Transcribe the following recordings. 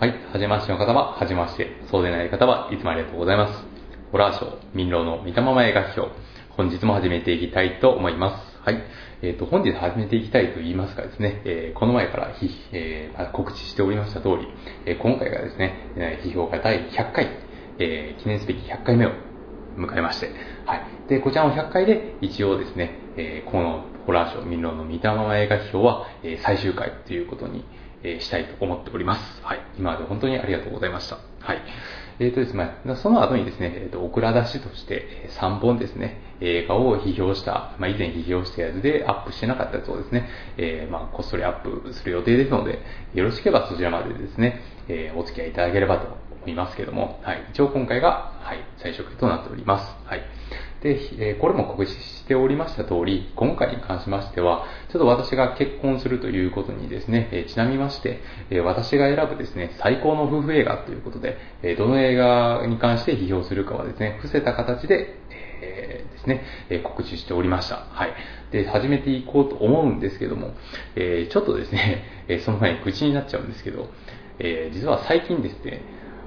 はい、はじましての方は、はじまして。そうでない方は、いつもありがとうございます。ホラーショー、民謡の見たまま映画批評。本日も始めていきたいと思います。はい。えっ、と、本日始めていきたいと言いますかですね、えーこの前からひ、えーまあ告知しておりました通り、えー今回がですね、え批評が第100回、え記念すべき100回目を迎えまして、はい。で、こちらの100回で一応ですね、えこのホラーショー、民謡の見たまま映画批評は、え最終回ということに、えーしたいと思っております。はい。今まで本当にありがとうございました。はい。えーとですね、その後にですね、えーと、オクラ出しとしてえ3本ですね、映画を批評した、まあ、以前批評したやつでアップしてなかったやつをですね、えーまあ、こっそりアップする予定ですので、よろしければそちらまでですね、えーお付き合いいただければと思いますけども、はい。一応今回が、はい、最初回となっております。はい。で、えこれも告知しておりました通り、今回に関しましては、ちょっと私が結婚するということにですね、えちなみまして、え私が選ぶですね、最高の夫婦映画ということで、えどの映画に関して批評するかはですね、伏せた形で、えーですね、え告知しておりました。はい。で、始めていこうと思うんですけども、えーちょっとですね、えその前に口になっちゃうんですけど、えー実は最近ですね、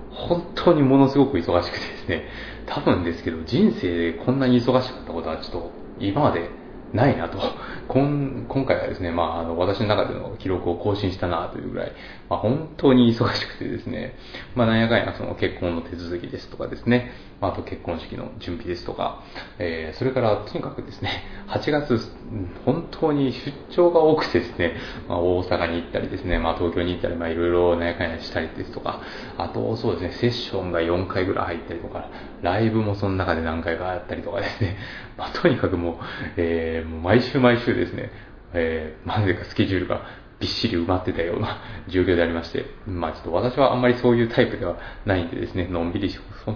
本当にものすごく忙しくてですね、多分ですけど、人生でこんなに忙しかったことはちょっと今までないなと。今 今回はですね、まあ、あの、私の中での記録を更新したなというぐらい、まあ、本当に忙しくてですね、まあ、なんやかんやその結婚の手続きですとかですね、まあ、あと結婚式の準備ですとか、えーそれからとにかくですね、8月、本当に出張が多くてですね、まあ、大阪に行ったりですね、まあ、東京に行ったり、まあ、いろいろなんやかんやしたりですとか、あと、そうですね、セッションが4回ぐらい入ったりとか、ライブもその中で何回かあったりとかですね、まあ、とにかくもう、えーもう毎週毎週ですね、えー、なぜかスケジュールがびっしり埋まってたような 状況でありまして、まあちょっと私はあんまりそういうタイプではないんでですね、のんびり、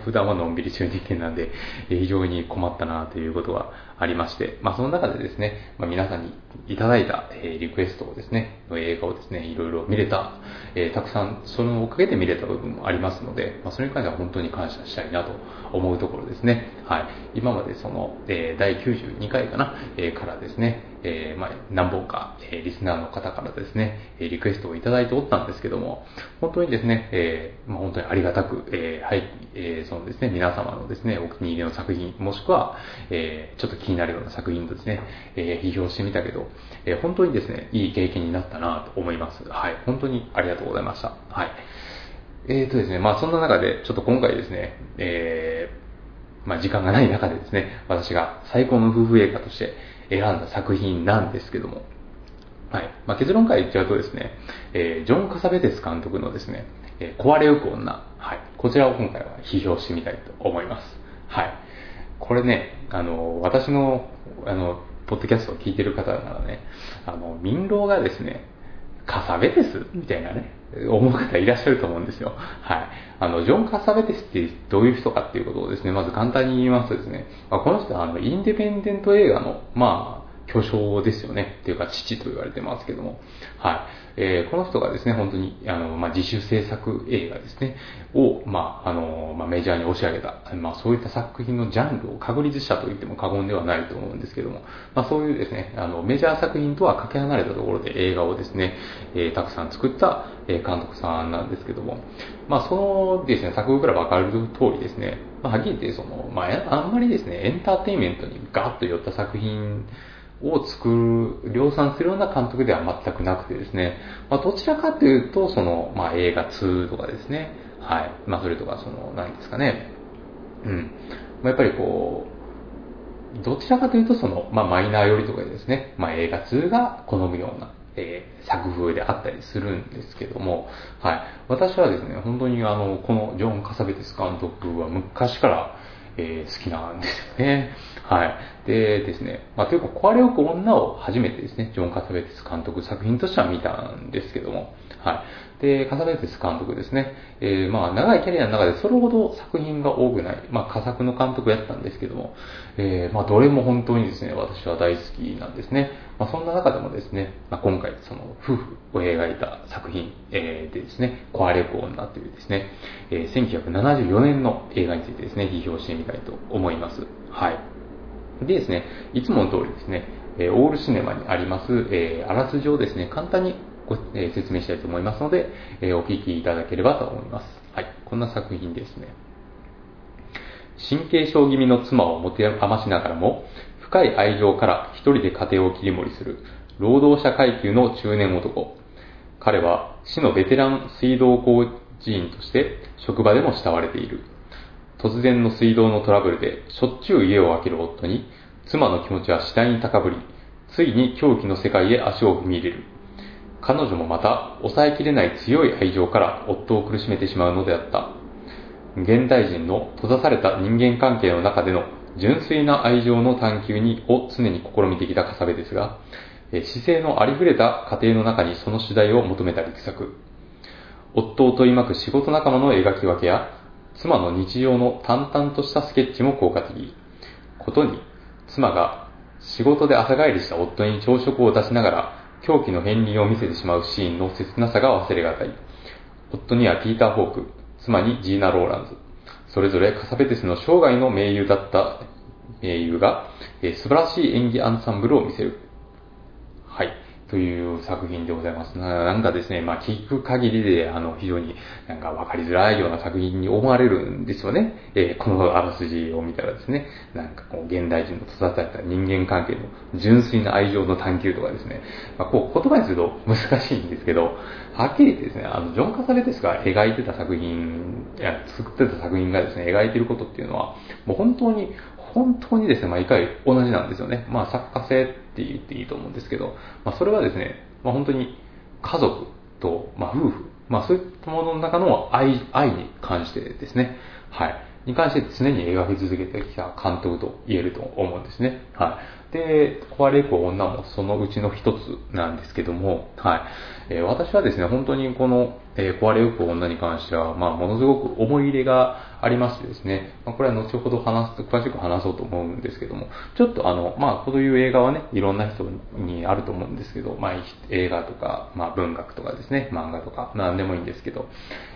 普段はのんびりしてる人間なんで、非常に困ったなということがありまして、まあその中でですね、まあ皆さんにいただいた、えーリクエストをですね、の映画をですね、いろいろ見れた、えーたくさんそのおかげで見れた部分もありますので、まあそれに関しては本当に感謝したいなと思うところですね。はい。今までその、えー第92回かな、えーからですね、えーまあ、何本か、えーリスナーの方からですね、えーリクエストをいただいておったんですけども、本当にですね、えーまあ、本当にありがたく、えーはい、えーそのですね、皆様のですね、お気に入りの作品、もしくは、えーちょっと気になるような作品とですね、えー批評してみたけど、えー本当にですね、いい経験になったなと思います。はい、本当にありがとうございました。はい。えーとですね、まあそんな中で、ちょっと今回ですね、えーまあ時間がない中でですね、私が最高の夫婦映画として選んだ作品なんですけども、はい。まあ、結論から言っちゃうとですね、えージョン・カサベテス監督のですね、えー壊れゆく女、はい。こちらを今回は批評してみたいと思います。はい。これね、あの、私の、あの、ポッドキャストを聞いてる方ならね、あの、民郎がですね、カサベテスみたいなね、思う方いらっしゃると思うんですよ。はい。あの、ジョン・カサベテスってどういう人かっていうことをですね、まず簡単に言いますとですね、まあ、この人はあの、インディペンデント映画の、まあ、巨匠ですよね。っていうか、父と言われてますけども。はい。えーこの人がですね、本当に、あの、まあ、自主制作映画ですね、を、まあ、あの、まあ、メジャーに押し上げた、まあ、そういった作品のジャンルを確立したと言っても過言ではないと思うんですけども、まあ、そういうですね、あの、メジャー作品とはかけ離れたところで映画をですね、えーたくさん作った、え監督さんなんですけども、まあ、そのですね、作風から分かる通りですね、まあ、はっきり言って、その、まあ、あんまりですね、エンターテインメントにガッと寄った作品を作る、量産するような監督では全くなくてですね、まあ、どちらかというと、その、まあ、映画2とかですね、はい。まあ、それとか、その、何ですかね、うん。まあ、やっぱりこう、どちらかというと、その、まあ、マイナー寄りとかですね、まあ、映画2が好むような、えー作風であったりするんですけども、はい。私はですね、本当にあの、このジョン・カサベテス監督は昔から、えー好きなんですよね。はい。でですね、まあ、というか、壊れよく女を初めてですね、ジョン・カサベテス監督作品としては見たんですけども、はい。で、カサベテス監督ですね、えーまあ、長いキャリアの中でそれほど作品が多くない、まあ、佳作の監督やったんですけども、えーまあ、どれも本当にですね、私は大好きなんですね。まあ、そんな中でもですね、まあ、今回、その、夫婦を描いた作品、えーでですね、壊れゆく女というですね、えー1974年の映画についてですね、批評してみたいと思います。はい。でですね、いつもの通りですね、えーオールシネマにあります、えーあらすじをですね、簡単にご、えー、説明したいと思いますので、えー、お聞きいただければと思います。はい。こんな作品ですね。神経症気味の妻を持て余しながらも、深い愛情から一人で家庭を切り盛りする、労働者階級の中年男。彼は市のベテラン水道工事員として職場でも慕われている。突然の水道のトラブルでしょっちゅう家を空ける夫に、妻の気持ちは次第に高ぶり、ついに狂気の世界へ足を踏み入れる。彼女もまた抑えきれない強い愛情から夫を苦しめてしまうのであった。現代人の閉ざされた人間関係の中での純粋な愛情の探求にを常に試みてきたカサベですが、姿勢のありふれた家庭の中にその主題を求めた力作。夫を取り巻く仕事仲間の描き分けや、妻の日常の淡々としたスケッチも効果的。ことに、妻が仕事で朝帰りした夫に朝食を出しながら、狂気の片鱗を見せてしまうシーンの切なさが忘れがたい。夫にはピーター・ホーク、妻にジーナ・ローランズ。それぞれカサベテスの生涯の名優だった名優が、え素晴らしい演技アンサンブルを見せる。という作品でございます。なんかですね、まあ聞く限りで、あの、非常になんか分かりづらいような作品に思われるんですよね。えー、このあらすじを見たらですね、なんかこう、現代人の育てた人間関係の純粋な愛情の探求とかですね、まあこう、言葉にすると難しいんですけど、はっきり言ってですね、あの、ジョン・カサベテスが描いてた作品、いや、作ってた作品がですね、描いてることっていうのは、もう本当に本当にですね、毎回同じなんですよね。まあ、作家性って言っていいと思うんですけど、まあ、それはですね、まあ、本当に家族と、まあ、夫婦、まあ、そういったものの中の愛、愛に関してですね、はい。に関して常に描き続けてきた監督と言えると思うんですね。はい。で、壊れゆく女もそのうちの一つなんですけども、はい。えー、私はですね、本当にこの、えー、壊れゆく女に関しては、まあ、ものすごく思い入れがありましてですね、まあ、これは後ほど話す、詳しく話そうと思うんですけども、ちょっとあの、まあ、こういう映画はね、いろんな人にあると思うんですけど、まあ、映画とか、まあ、文学とかですね、漫画とか、何でもいいんですけど、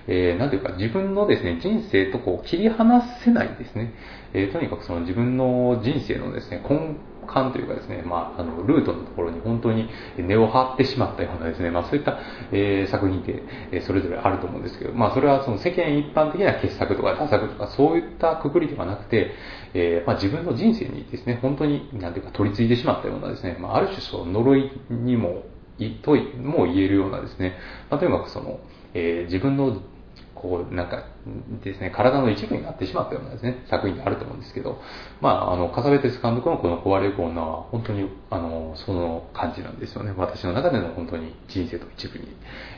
えー、なんていうか、自分のですね、人生とこう、切り離せないですね、えー、とにかくその自分の人生のですね、根感というかですね、まあ、あの、ルートのところに本当に根を張ってしまったようなですね、まあ、そういった、えー、作品って、え、それぞれあると思うんですけど、まあ、それはその世間一般的な傑作とか多作とか、そういったくくりではなくて、えー、まあ、自分の人生にですね、本当に、なんていうか、取り付いてしまったようなですね、まあ、ある種その呪いにも、いとも言えるようなですね、まあ、とにかくその、えー、自分のこう、なんかですね、体の一部になってしまったようなですね、作品があると思うんですけど、まあ、あの、カサベテス監督のこの壊れゆく女は、本当に、あの、その感じなんですよね。私の中での本当に人生と一部に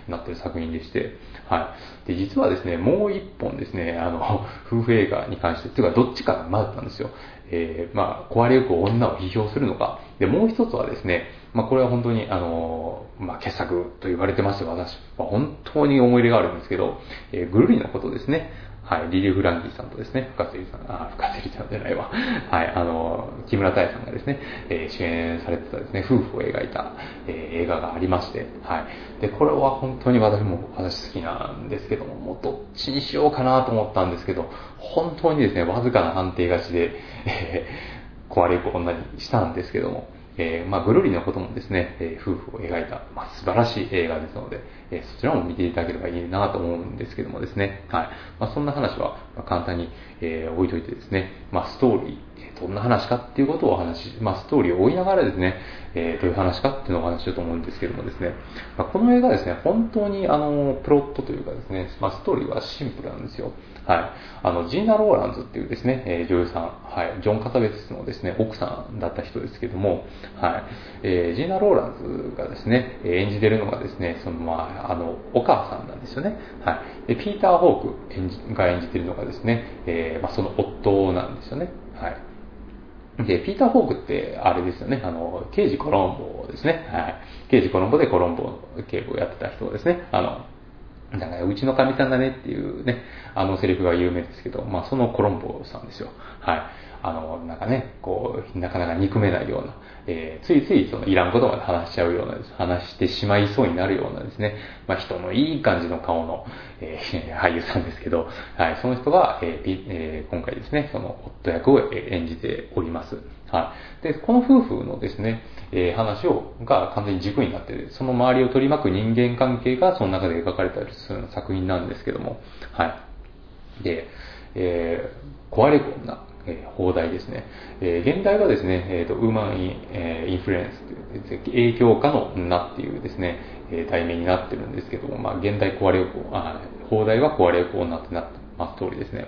なっている作品でして、はい。で、実はですね、もう一本ですね、あの、夫婦映画に関して、というか、どっちかが迷ったんですよ。えー、まあ、壊れゆく女を批評するのか。で、もう一つはですね、まあ、これは本当に、あの、まあ、傑作と言われてまして、私は本当に思い入れがあるんですけど、えー、ぐるりのことですね。はい、リリー・フランキーさんとですね、深瀬さん、あ、深瀬さんじゃないわ。はい、あの、木村多江さんがですね、えー、主演されてたですね、夫婦を描いた、えー、映画がありまして、はい。で、これは本当に私も、私好きなんですけども、もうどっちにしようかなと思ったんですけど、本当にですね、わずかな判定勝ちで、えー、壊れゆく女にしたんですけども、えー、まあ、ぐるりのこともですね、えー、夫婦を描いた、まあ、素晴らしい映画ですので、えー、そちらも見ていただければいいなと思うんですけどもですね、はい。まあ、そんな話は簡単に、え置いといてですね、まあ、ストーリー、どんな話かっていうことをお話し、まあ、ストーリーを追いながらですね、えどういう話かっていうのをお話ししようと思うんですけどもですね、ま、この映画ですね、本当にあの、プロットというかですね、ま、ストーリーはシンプルなんですよ。はい。あの、ジーナ・ローランズっていうですね、えー、女優さん、はい、ジョン・カタベスのですね、奥さんだった人ですけども、はい。えー、ジーナ・ローランズがですね、演じてるのがですね、その、まあ、あの、お母さんなんですよね。はい。で、ピーター・ホーク演じが演じてるのがですね、えー、まあ、その夫なんですよね。はい。で、ピーター・ホークって、あれですよね、あの、刑事コロンボですね。はい。刑事コロンボでコロンボ警部をやってた人ですね。あの、だから、うちの神さんだねっていうね、あのセリフが有名ですけど、まあ、そのコロンボさんですよ。はい。あの、なんかね、こう、なかなか憎めないような、えー、ついついそのいらんことまで話しちゃうような、話してしまいそうになるようなですね、まあ、人のいい感じの顔の、えー、俳優さんですけど、はい、その人が、えーえー、今回ですね、その夫役を演じております。はい。で、この夫婦のですね、えー、話を、が完全に軸になって、その周りを取り巻く人間関係がその中で描かれたりする作品なんですけども、はい。で、えー、壊れ子な、えー、放題ですね。えー、現代はですね、えーと、ウーマンイン,、えー、インフルエンス影響下の女っていうですね、えー、題名になってるんですけども、まあ、現代壊れ子、あ放題は壊れ子女ってなってます通りですね。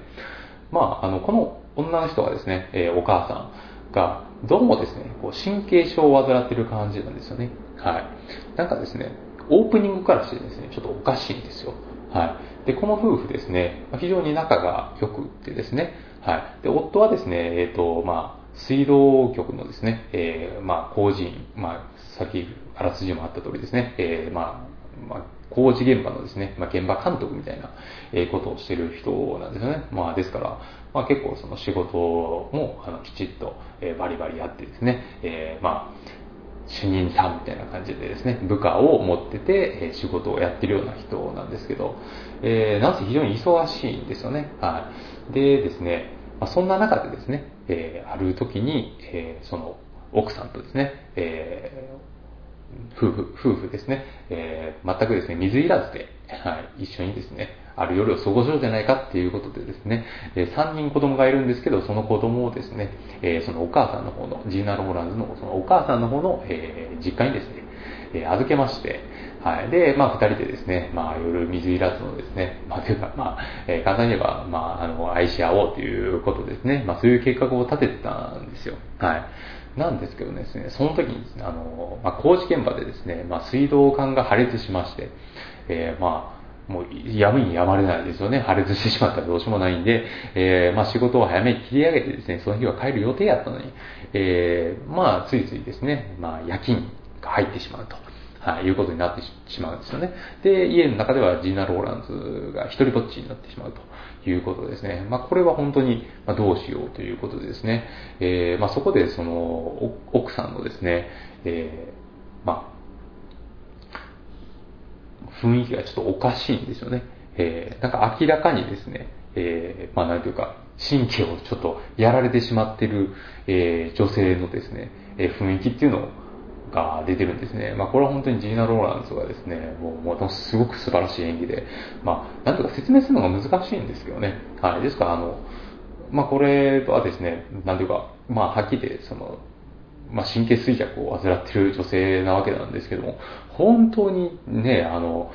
まあ、あの、この女の人がですね、えー、お母さんが、どうもですね、こう神経症を患ってる感じなんですよね。はい。なんかですね、オープニングからしてですね、ちょっとおかしいんですよ。はい。で、この夫婦ですね、非常に仲が良くてですね、はい。で、夫はですね、えっ、ー、と、まあ、水道局のですね、えー、まあ、工事員、まあ、先、あらすじもあった通りですね、えー、まあ、まあ、工事現場のですね、まあ、現場監督みたいなことをしてる人なんですよね。まあ、ですから、まあ、結構その仕事もあのきちっと、えバリバリやってですね、えー、まあ、主任さんみたいな感じでですね、部下を持ってて、え仕事をやってるような人なんですけど、えー、なんせ非常に忙しいんですよね。はい。でですね、まあ、そんな中でですね、えー、ある時に、えー、その奥さんとですね、え夫婦、夫婦ですね、え全くですね、水いらずで、はい、一緒にですね、ある夜を過ごそうじゃないかっていうことでですね、え3人子供がいるんですけど、その子供をですね、えそのお母さんの方の、ジーナ・ローランズのそのお母さんの方の、え実家にですね、え預けまして、はい。で、まあ、二人でですね、まあ、夜水いらずのですね、まあ、というか、まあ、えー、簡単に言えば、まあ、あの、愛し合おうということですね。まあ、そういう計画を立ててたんですよ。はい。なんですけどですね、その時にですね、あの、まあ、工事現場でですね、まあ、水道管が破裂しまして、えー、まあ、もうやむにやまれないですよね。破裂してしまったらどうしようもないんで、えー、まあ仕事を早めに切り上げてですね、その日は帰る予定やったのに、えー、まあついついですね、まあ夜勤が入ってしまうと。はい、いうことになってしまうんですよね。で、家の中ではジーナ・ローランズが一人ぼっちになってしまうということですね。まあ、これは本当にまどうしようということでですね、えー、まあ、そこでその奥さんのですね、えー、まあ、雰囲気がちょっとおかしいんですよね。えー、なんか明らかにですね、えー、まあなんていうか、神経をちょっとやられてしまってる、えー、女性のですね、えー、雰囲気っていうのが出てるんですね。まあこれは本当にジーナ・ローランズがですね、もうものすごく素晴らしい演技で、まあなんとか説明するのが難しいんですけどね。はい。ですからあの、まあこれはですね、なんていうか、まあはっきり言って、その、まあ、神経衰弱を患っている女性なわけなんですけども、本当にね、あの、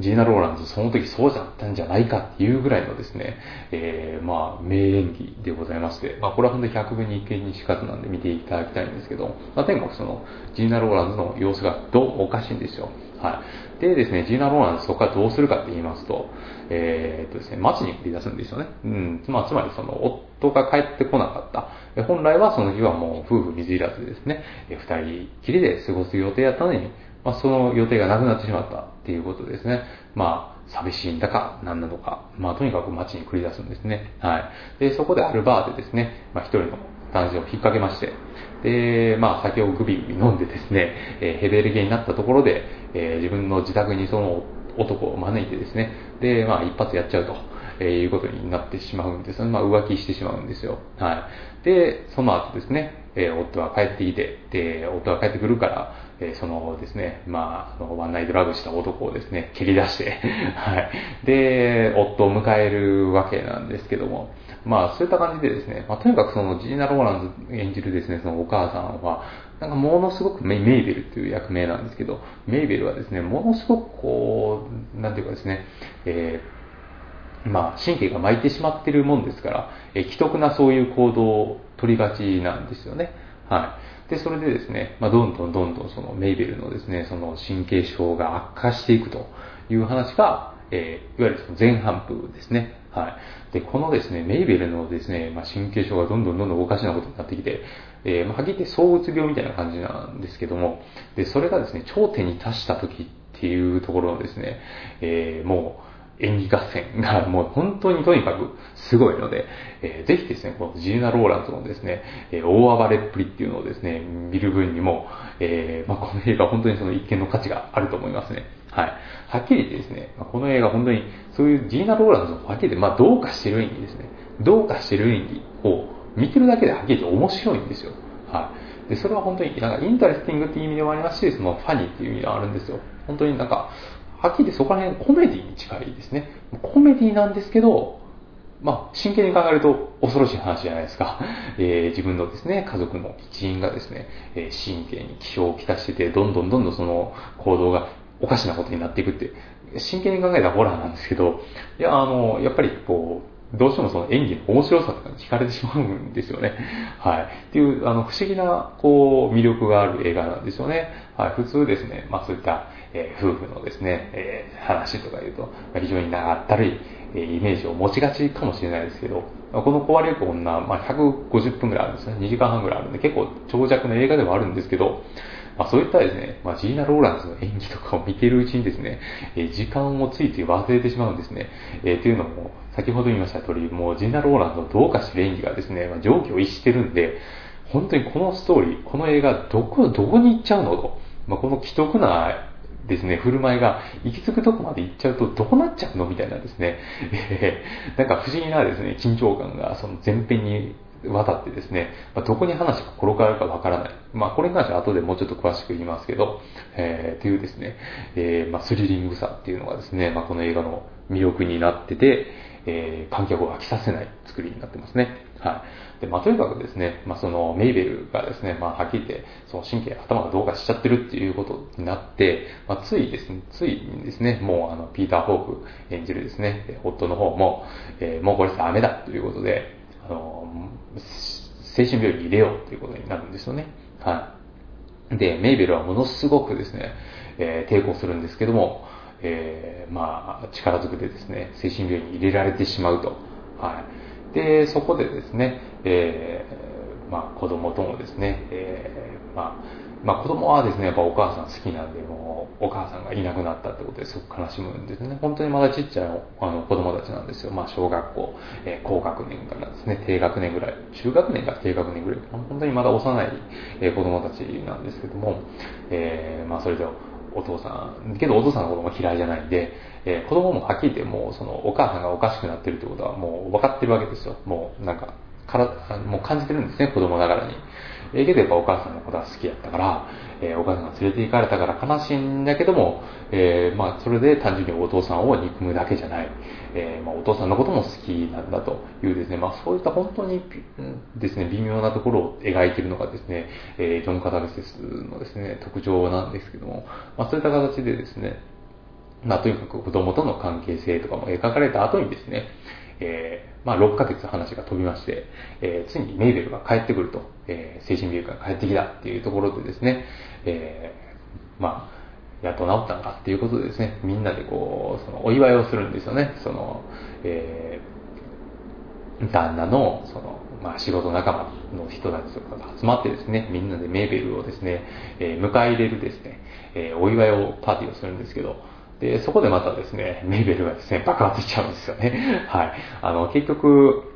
ジーナ・ローランズ、その時そうだったんじゃないかっていうぐらいのですね、えー、まあ、名演技でございまして、まあ、これは本当に100分に一見にしかずなんで見ていただきたいんですけど、まあ、とにかくその、ジーナ・ローランズの様子がどうおかしいんですよ。はい。でですね、ジーナ・ローランズそこからどうするかって言いますと、えー、っとですね、街に繰り出すんですよね。うん。まあ、つまりその、夫が帰ってこなかった。本来はその日はもう夫婦水入らずですね、二人きりで過ごす予定やったのに、まあ、その予定がなくなってしまったっていうことですね。まあ、寂しいんだか、何なのか、まあ、とにかく街に繰り出すんですね。はい。で、そこであるバーでですね、まあ、一人の男性を引っ掛けまして、で、まあ、酒をグビグビ飲んでですね、えー、ヘベレゲになったところで、えー、自分の自宅にその男を招いてですね、で、まあ、一発やっちゃうと。えー、いうことになってしまうんですよね。まあ、浮気してしまうんですよ。はい。で、その後ですね、えー、夫は帰ってきて、で、夫が帰ってくるから、えそのですね、まあ、ワンナイトラブした男をですね、蹴り出して はい。で、夫を迎えるわけなんですけども、まあ、そういった感じでですね、まあ、とにかくそのジーナ・ローランズ演じるですね、そのお母さんは、なんかものすごくメイベルっていう役名なんですけど、メイベルはですね、ものすごくこう、なんていうかですね、えー、まあ、神経が巻いてしまってるもんですから、えー、既得なそういう行動を取りがちなんですよね。はい。で、それでですね、まあ、どんどんどんどんそのメイベルのですね、その神経症が悪化していくという話が、えー、いわゆるその前半部ですね。はい。で、このですね、メイベルのですね、まあ、神経症がどんどんどんどんおかしなことになってきて、えー、まあ、はっきり言って躁うつ病みたいな感じなんですけども、で、それがですね、頂点に達した時っていうところのですね、えー、もう、演技合戦がもう本当にとにかくすごいので、えー、ぜひですね、このジーナ・ローランドのですね、えー、大暴れっぷりっていうのをですね、見る分にも、えー、まあ、この映画本当にその一見の価値があると思いますね。はい。はっきり言ってですね、この映画本当にそういうジーナ・ローランドのはっきり言って、まあ、どうかしてる演技ですね。どうかしてる演技を見てるだけではっきり言って面白いんですよ。はい。で、それは本当に、なんか interesting っていう意味でもありますし、その funny っていう意味ではあるんですよ。本当になんか、はっきり言ってそこら辺コメディに近いですね。コメディなんですけど、まあ、真剣に考えると恐ろしい話じゃないですか。えー、自分のですね、家族の一員がですね、えー、神経に支障をきたしてて、どんどんどんどんその行動がおかしなことになっていくって、真剣に考えたホラーなんですけど、いや、あの、やっぱりこう、どうしてもその演技の面白さとかに惹かれてしまうんですよね。はい。っていう、あの、不思議な、こう、魅力がある映画なんですよね。はい。普通ですね、まあそういった、えー、夫婦のですね、えー、話とか言うと、非常に長ったるい、えー、イメージを持ちがちかもしれないですけど、この壊れゆく女、まあ150分くらいあるんですね。2時間半くらいあるんで、結構長尺の映画ではあるんですけど、まあ、そういったですね、まあ、ジーナ・ローランスの演技とかを見ているうちにですね、えー、時間をついつい忘れてしまうんですね。えー、というのも、先ほど言いました通り、もうジーナ・ローランスのどうかしてる演技がですね、まあ、上気を逸してるんで、本当にこのストーリー、この映画、どこ、どこに行っちゃうのと。まあ、この既得なですね、振る舞いが行き着くとこまで行っちゃうとどうなっちゃうのみたいなですね、えー、なんか不思議なですね、緊張感がその前編に渡ってですね、まあ、どこに話が転がるかわからない。まあ、これに関しては後でもうちょっと詳しく言いますけど、えー、っていうですね、えー、まあ、スリリングさっていうのがですね、まあ、この映画の魅力になってて、えー、観客を飽きさせない作りになってますね。はい。で、まあ、とにかくですね、まあ、その、メイベルがですね、まあ、はっきり言って、その神経、頭がどうかしちゃってるっていうことになって、まあ、ついですね、ついにですね、もう、あの、ピーター・ホーク演じるですね、夫の方も、えー、もうこれダメだということで、あの、精神病院に入れようということになるんですよね。はい。で、メイベルはものすごくですね、えー、抵抗するんですけども、えー、まあ、力ずくでですね、精神病院に入れられてしまうと。はい。で、そこでですね、えー、まあ、子供ともですね、えー、まあ、まあ子供はですね、やっぱお母さん好きなんで、もうお母さんがいなくなったってことですごく悲しむんですね。本当にまだちっちゃいあの子供たちなんですよ。まあ小学校、えー、高学年からですね、低学年ぐらい、中学年から低学年ぐらい、本当にまだ幼い、え、子供たちなんですけども、えー、まあそれでお父さん、けどお父さんのことも嫌いじゃないんで、えー、子供もはっきり言ってもうそのお母さんがおかしくなってるってことはもう分かってるわけですよ。もうなんか、からもう感じてるんですね、子供ながらに。えー、けどやっぱお母さんのことは好きやったから、えー、お母さんが連れて行かれたから悲しいんだけども、えー、まあそれで単純にお父さんを憎むだけじゃない、えー、まあ、お父さんのことも好きなんだというですね、まあそういった本当にですね、微妙なところを描いているのがですね、えジョン・カタルセスのですね、特徴なんですけども、まあそういった形でですね、まあとにかく子供との関係性とかも描かれた後にですね、えー、まあ、6ヶ月話が飛びまして、えー、ついにメイベルが帰ってくると、えー、精神病院から帰ってきたっていうところでですね、え、まあ、やっと治ったのかっていうことでですね、みんなでこう、そのお祝いをするんですよね。その、え、旦那の、その、まあ、仕事仲間の人たちとかが集まってですね、みんなでメーベルをですね、え、迎え入れるですね、え、お祝いを、パーティーをするんですけど、で、そこでまたですね、メイベルがですね、爆発しちゃうんですよね。はい。あの、結局、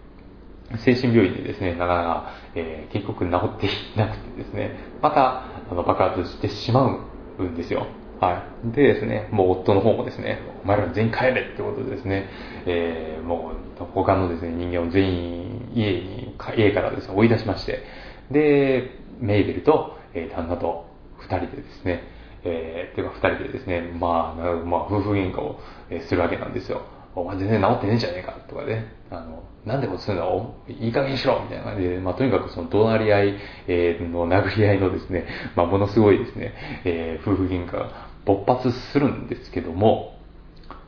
精神病院でですね、なかなか、えー、結局治っていなくてですね、また、あの、爆発してしまうんですよ。はい。でですね、もう夫の方もですね、お前ら全員帰れってことでですね、えー、もう他のですね、人間を全員家に、家からですね、追い出しまして、で、メイベルと、えー、旦那と二人でですね、えー、ていうか二人でですね、まあ、まあ、夫婦喧嘩をするわけなんですよ。お前全然治ってねえじゃねえかとかね、あの、なんでこうするのいい加減にしろみたいな感じで、まあ、とにかくその怒鳴り合い、え、の殴り合いのですね、まあ、ものすごいですね、えー、夫婦喧嘩が勃発するんですけども、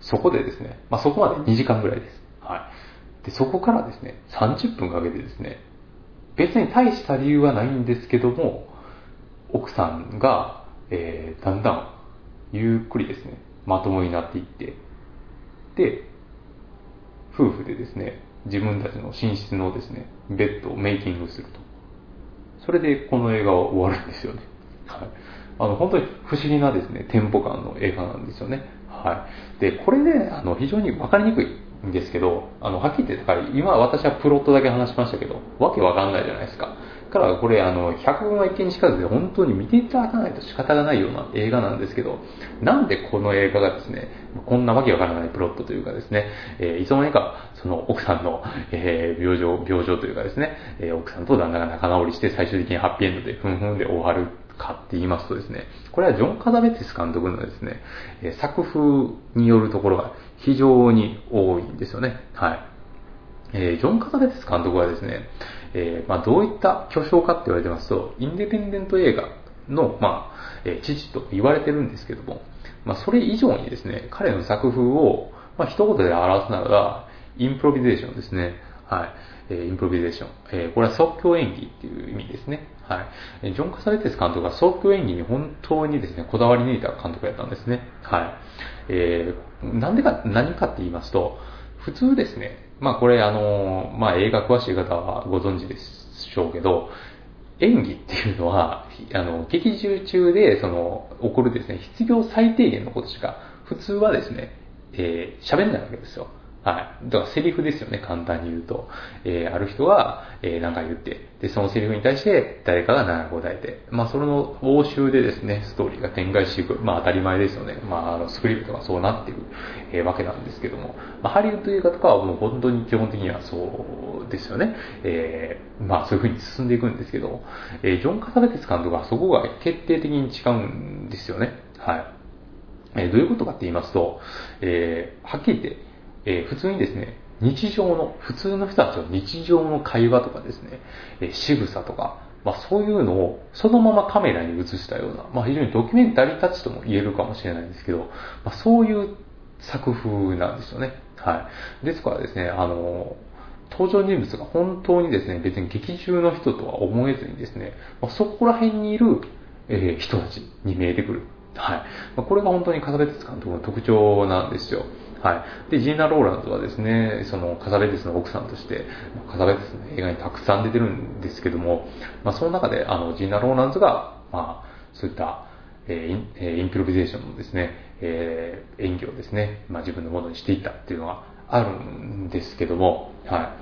そこでですね、まあ、そこまで2時間ぐらいです。はい。で、そこからですね、30分かけてですね、別に大した理由はないんですけども、奥さんが、えー、だんだんゆっくりですね、まともになっていって、で、夫婦でですね、自分たちの寝室のですね、ベッドをメイキングすると。それでこの映画は終わるんですよね。はい。あの、本当に不思議なですね、テンポ感の映画なんですよね。はい。で、これね、あの、非常に分かりにくいんですけど、あの、はっきり言って、だから今私はプロットだけ話しましたけど、わけわかんないじゃないですか。からこれあの100分は一見にしかずで本当に見ていただかないと仕方がないような映画なんですけどなんでこの映画がですねこんなわけわからないプロットというかですね、えー、いつの間にかその奥さんの、えー、病状病状というかですね、えー、奥さんと旦那が仲直りして最終的にハッピーエンドでふんふんで終わるかって言いますとですね、これはジョン・カザベティス監督のですね、作風によるところが非常に多いんですよね。はい。えー、ジョン・カザベティス監督はですね、えー、まあ、どういった巨匠かって言われてますと、インデペンデント映画の、まあ、えー、父と言われてるんですけども、まあ、それ以上にですね、彼の作風を、まあ、一言で表すならば、インプロビゼーションですね。はい。えー、インプロビゼーション。えー、これは即興演技っていう意味ですね。はい。ジョン・カサベテス監督は即興演技に本当にですね、こだわり抜いた監督やったんですね。はい。えー、なんでか、何かって言いますと、普通ですね、まあこれあの、まあ映画詳しい方はご存知でしょうけど、演技っていうのは、あの、劇中中で、その、起こるですね、必要最低限のことしか、普通はですね、えー、喋んないわけですよ。はい。だからセリフですよね、簡単に言うと。えー、ある人が、えー、何か言って、で、そのセリフに対して誰かが何か答えて、まあ、それの応酬でですね、ストーリーが展開していく。まあ、当たり前ですよね。まあ、あの、スクリプトがそうなっている、えー、わけなんですけども、まあ、ハリウッド映画とかはもう本当に基本的にはそうですよね。えー、まあ、そういう風に進んでいくんですけど、えー、ジョン・カサベテス監督はそこが決定的に違うんですよね。はい。え、どういうことかって言いますと、えー、はっきり言って、えー、普通にですね、日常の、普通の人たちの日常の会話とかですね、えー、仕草とか、まあそういうのをそのままカメラに映したような、まあ非常にドキュメンタリータッチとも言えるかもしれないんですけど、まあそういう作風なんですよね。はい。ですからですね、あの、登場人物が本当にですね、別に劇中の人とは思えずにですね、まあ、そこら辺にいる、えー、人たちに見えてくる。はい。まあ、これが本当にカサベテス監督の特徴なんですよ。はい。で、ジーナ・ローランズはですね、そのカサベテスの奥さんとして、カサベテスの映画にたくさん出てるんですけども、まあ、その中で、あの、ジーナ・ローランズが、まあ、そういった、えー、インプロビゼーションのですね、えー、演技をですね、まあ、自分のものにしていったっていうのがあるんですけども、は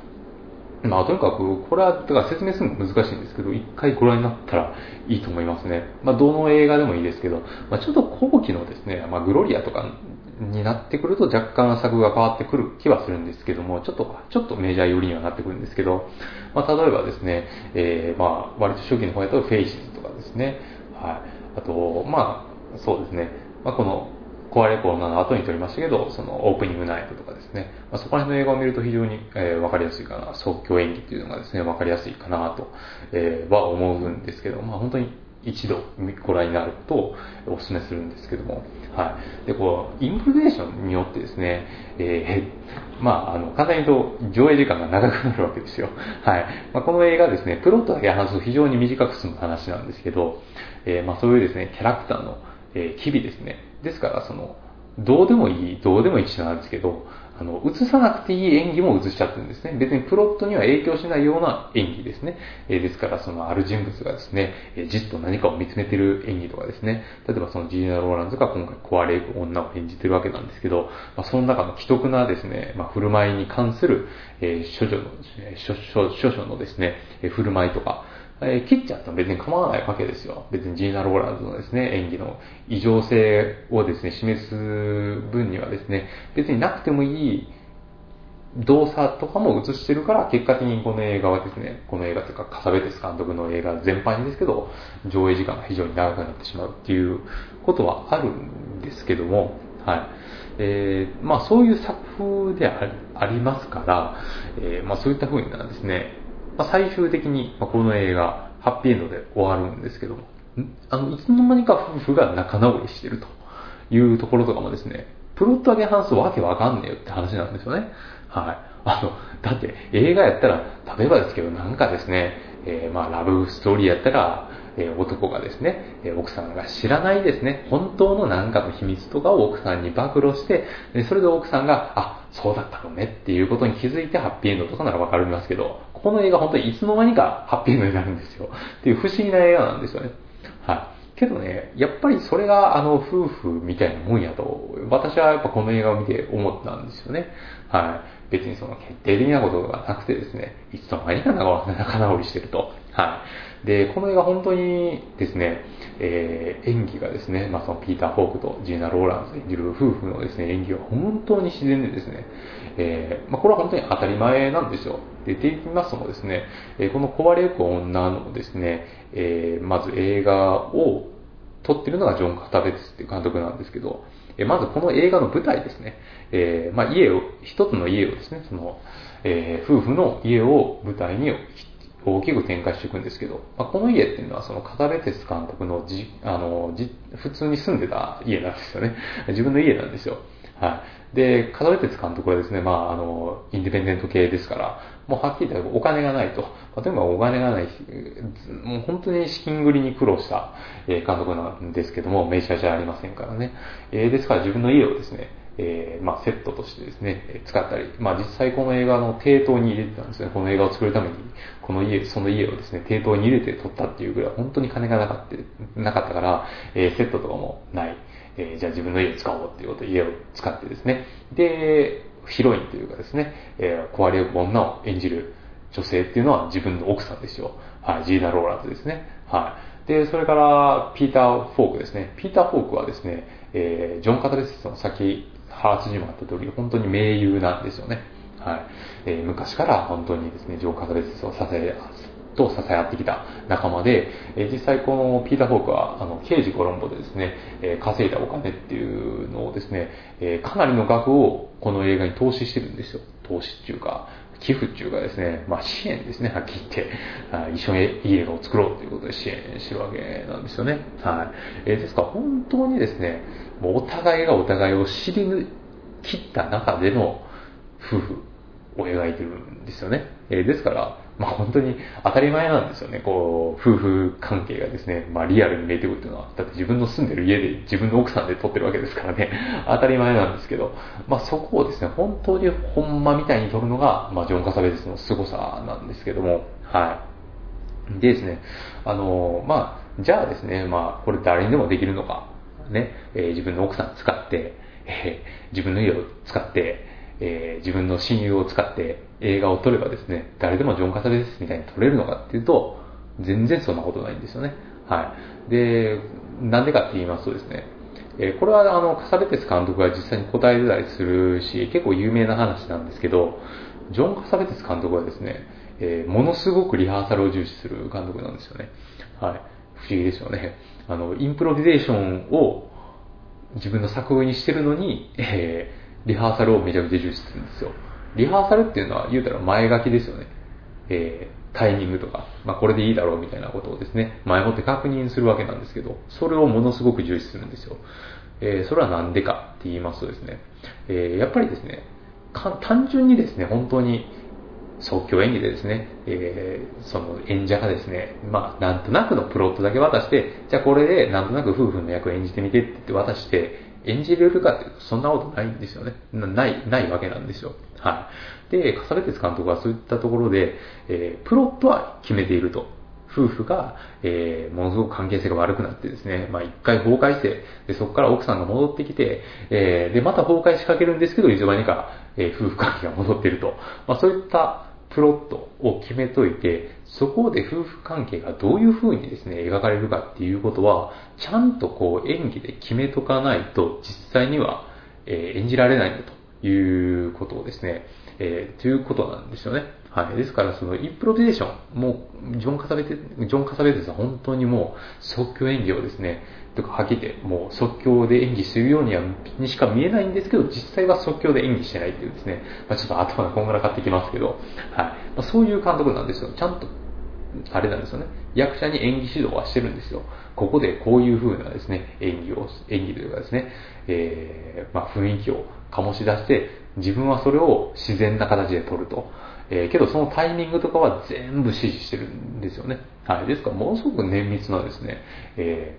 い。まあ、とにかく、これは、だから説明するの難しいんですけど、一回ご覧になったらいいと思いますね。まあ、どの映画でもいいですけど、まあ、ちょっと後期のですね、まあ、グロリアとかになってくると若干作が変わってくる気はするんですけども、ちょっと、ちょっとメジャー寄りにはなってくるんですけど、まあ、例えばですね、えー、まあ、割と初期の方やとフェイシズとかですね、はい。あと、まあ、そうですね、まあ、この、壊れコロナの後に撮りましたけど、そのオープニングナイトとかですね、まあ、そこら辺の映画を見ると非常に、えー、分かりやすいかな、即興演技っていうのがですね、分かりやすいかなと、えー、は思うんですけど、まあ本当に一度ご覧になるとお勧めするんですけども、はい。で、こう、インプレーションによってですね、えー、まあ、あの、簡単に言うと、上映時間が長くなるわけですよ。はい。まあ、この映画ですね、プロットだけ話すと非常に短く済む話なんですけど、えー、まあ、そういうですね、キャラクターの、えー、機微ですね。ですから、その、どうでもいい、どうでもいい一緒なんですけど、あの、映さなくていい演技も映しちゃってるんですね。別にプロットには影響しないような演技ですね。えー、ですから、そのある人物がですね、えー、じっと何かを見つめてる演技とかですね。例えばそのジーナ・ローランズが今回壊れる女を演じてるわけなんですけど、まあ、その中の既得なですね、まあ、振る舞いに関する、えー、処女の、処女のですね、え、振る舞いとか、えー、切っちゃっても別に構わないわけですよ。別にジーナ・ローランズのですね、演技の異常性をですね、示す分にはですね、別になくてもいい動作とかも映してるから、結果的にこの映画はですね、この映画というか、カサベテス監督の映画全般にですけど、上映時間が非常に長くなってしまうっていうことはあるんですけども、はい。えー、まあそういう作風でありますから、えー、まあそういった風になんですね、まあ、最終的に、まこの映画、ハッピーエンドで終わるんですけども、あの、いつの間にか夫婦が仲直りしてるというところとかもですね、プロット上げ話すわけわかんねえよって話なんですよね。はい。あの、だって映画やったら、例えばですけど、なんかですね、えー、まあ、ラブストーリーやったら、え、男がですね、え、奥さんが知らないですね、本当の何かの秘密とかを奥さんに暴露して、でそれで奥さんが、あ、そうだったのねっていうことに気づいてハッピーエンドとかならわかりますけど、この映画本当にいつの間にかハッピーエンドになるんですよ。っていう不思議な映画なんですよね。はい。けどね、やっぱりそれがあの夫婦みたいなもんやと、私はやっぱこの映画を見て思ったんですよね。はい。別にその決定的なことがなくてですね、いつの間にか仲直りしてると。はい。で、この映画本当にですね、えー、演技がですね、まあ、そのピーター・フォークとジーナ・ローランス演じる夫婦のですね、演技は本当に自然でですね、えー、まあ、これは本当に当たり前なんですよ。で、ていますとですね、えー、この壊れゆく女のですね、えまず映画を撮ってるのがジョン・カタベツっていう監督なんですけど、えまずこの映画の舞台ですね、えまあ、家を、一つの家をですね、その、え夫婦の家を舞台に大きく展開していくんですけど、まあ、この家っていうのはその片部鉄監督のじあのじ普通に住んでた家なんですよね。自分の家なんですよ。はい。で、片部鉄監督はですね、まあ、あの、インディペンデント系ですから、もうはっきり言ってお金がないと。例えばお金がない、もう本当に資金繰りに苦労した監督なんですけども、名車じゃありませんからね。えー、ですから自分の家をですね、えー、まあ、セットとしてですね、使ったり、まあ、実際この映画の抵当に入れてたんですね。この映画を作るために、この家、その家をですね、抵当に入れて撮ったっていうぐらい、本当に金がなかったなかったから、えー、セットとかもない。えー、じゃあ自分の家使おうっていうこと家を使ってですね。で、ヒロインというかですね、えー、壊れゆく女を演じる女性っていうのは自分の奥さんですよ。はい、ジーナ・ローラーズですね。はい。で、それから、ピーター・フォークですね。ピーター・フォークはですね、えー、ジョン・カタレスの先原にもあった通り、本当に盟友なんですよね。はい。えー、昔から本当にですね、ジョー・カザベスを支え、と支え合ってきた仲間で、え、実際このピーター・フォークは、あの、刑事コロンボでですね、え、稼いだお金っていうのをですね、え、かなりの額をこの映画に投資してるんですよ。投資っていうか、寄付っていうかですね、まあ支援ですね、はっきり言って、一緒にいい映画を作ろうということで支援してるわけなんですよね。はい。えー、ですから本当にですね、もうお互いがお互いを知り切った中での夫婦を描いてるんですよね。えー、ですから、まあ本当に当たり前なんですよね。こう、夫婦関係がですね、まあリアルに見えてくるっていうのは、だって自分の住んでる家で自分の奥さんで撮ってるわけですからね、当たり前なんですけど、まあそこをですね、本当にほんまみたいに撮るのが、まあジョン・カサベスの凄さなんですけども、はい。でですね、あの、まあ、じゃあですね、まあこれ誰にでもできるのか、ね、えー、自分の奥さん使って、えー、自分の家を使って、えー、自分の親友を使って映画を撮ればですね、誰でもジョン・カサベですみたいに撮れるのかっていうと、全然そんなことないんですよね。はい。で、なんでかって言いますとですね、え、これはあの、カサベテス監督が実際に答えてたりするし、結構有名な話なんですけど、ジョン・カサベテス監督はですね、えー、ものすごくリハーサルを重視する監督なんですよね。はい。不思議ですよね。あの、インプロビゼーションを自分の作風にしてるのに、えー、リハーサルをめちゃくちゃ重視するんですよ。リハーサルっていうのは言うたら前書きですよね。えー、タイミングとか、まあ、これでいいだろうみたいなことをですね、前もって確認するわけなんですけど、それをものすごく重視するんですよ。えー、それはなんでかって言いますとですね、えー、やっぱりですね、単純にですね、本当に即興演技でですね、えー、その演者がですね、まあ、なんとなくのプロットだけ渡して、じゃあこれでなんとなく夫婦の役を演じてみてって言って渡して、演じれるかっていうと、そんなことないんですよね。ない、ないわけなんですよ。はい。で、笠部鉄監督はそういったところで、えー、プロットは決めていると。夫婦が、えー、ものすごく関係性が悪くなってですね、まあ一回崩壊して、で、そこから奥さんが戻ってきて、えー、で、また崩壊しかけるんですけど、いつの間にか、えー、夫婦関係が戻っていると。まあそういったプロットを決めといて、そこで夫婦関係がどういう風にですね、描かれるかっていうことは、ちゃんとこう演技で決めとかないと、実際には、え、演じられないんだということをですね、えー、ということなんですよね。はい。ですから、その、インプロビゼーション、もう、ジョン・カサベテ、ジョン・カサベテさん、本当にもう、即興演技をですね、とか、はっきり言って、もう即興で演技するようには、にしか見えないんですけど、実際は即興で演技してないっていうですね、まあ、ちょっと頭がこんがらかってきますけど、はい。まあ、そういう監督なんですよ。ちゃんと、あれなんですよね。役者に演技指導はしてるんですよ。ここでこういう風なですね、演技を、演技というかですね、えー、まあ、雰囲気を醸し出して、自分はそれを自然な形で撮ると。えー、けどそのタイミングとかは全部指示してるんですよね。はい。ですから、ものすごく綿密なですね、え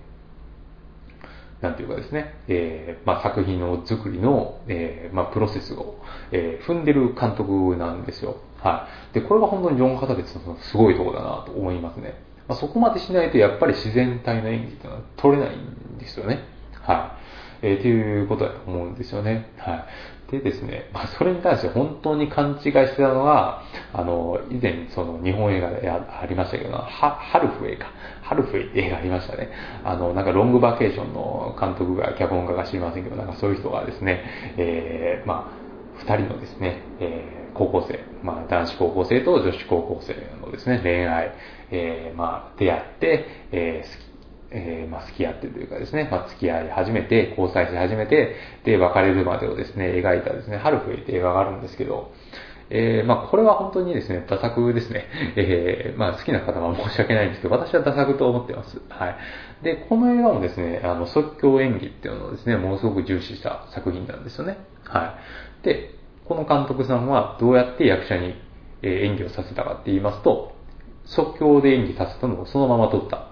なんていうかですね、えー、まあ、作品の作りの、えー、まあ、プロセスを、えー、踏んでる監督なんですよ。はい。で、これが本当にジョン・カタベツのすごいところだなと思いますね。まあ、そこまでしないとやっぱり自然体の演技っていうのは取れないんですよね。はい。えー、っていうことだと思うんですよね。はい。でですね、まあ、それに対して本当に勘違いしてたのが、あの、以前その日本映画でありましたけど、ハルフェイか。ハルフェイって映画ありましたね。あの、なんかロングバケーションの監督が、脚本家が知りませんけど、なんかそういう人がですね、えー、まあ、二人のですね、えー、高校生、まあ、男子高校生と女子高校生のですね、恋愛、えー、まあ、出会って、えー、好きえー、まあ、付き合ってというかですね、まあ、付き合い始めて、交際し始めて、で、別れるまでをですね、描いたですね、ハルフェイって映画があるんですけど、えー、まあ、これは本当にですね、ダ作ですね。えー、まあ、好きな方は申し訳ないんですけど、私はダ作と思ってます。はい。で、この映画もですね、あの、即興演技っていうのをですね、ものすごく重視した作品なんですよね。はい。で、この監督さんはどうやって役者に演技をさせたかって言いますと、即興で演技させたのをそのまま撮った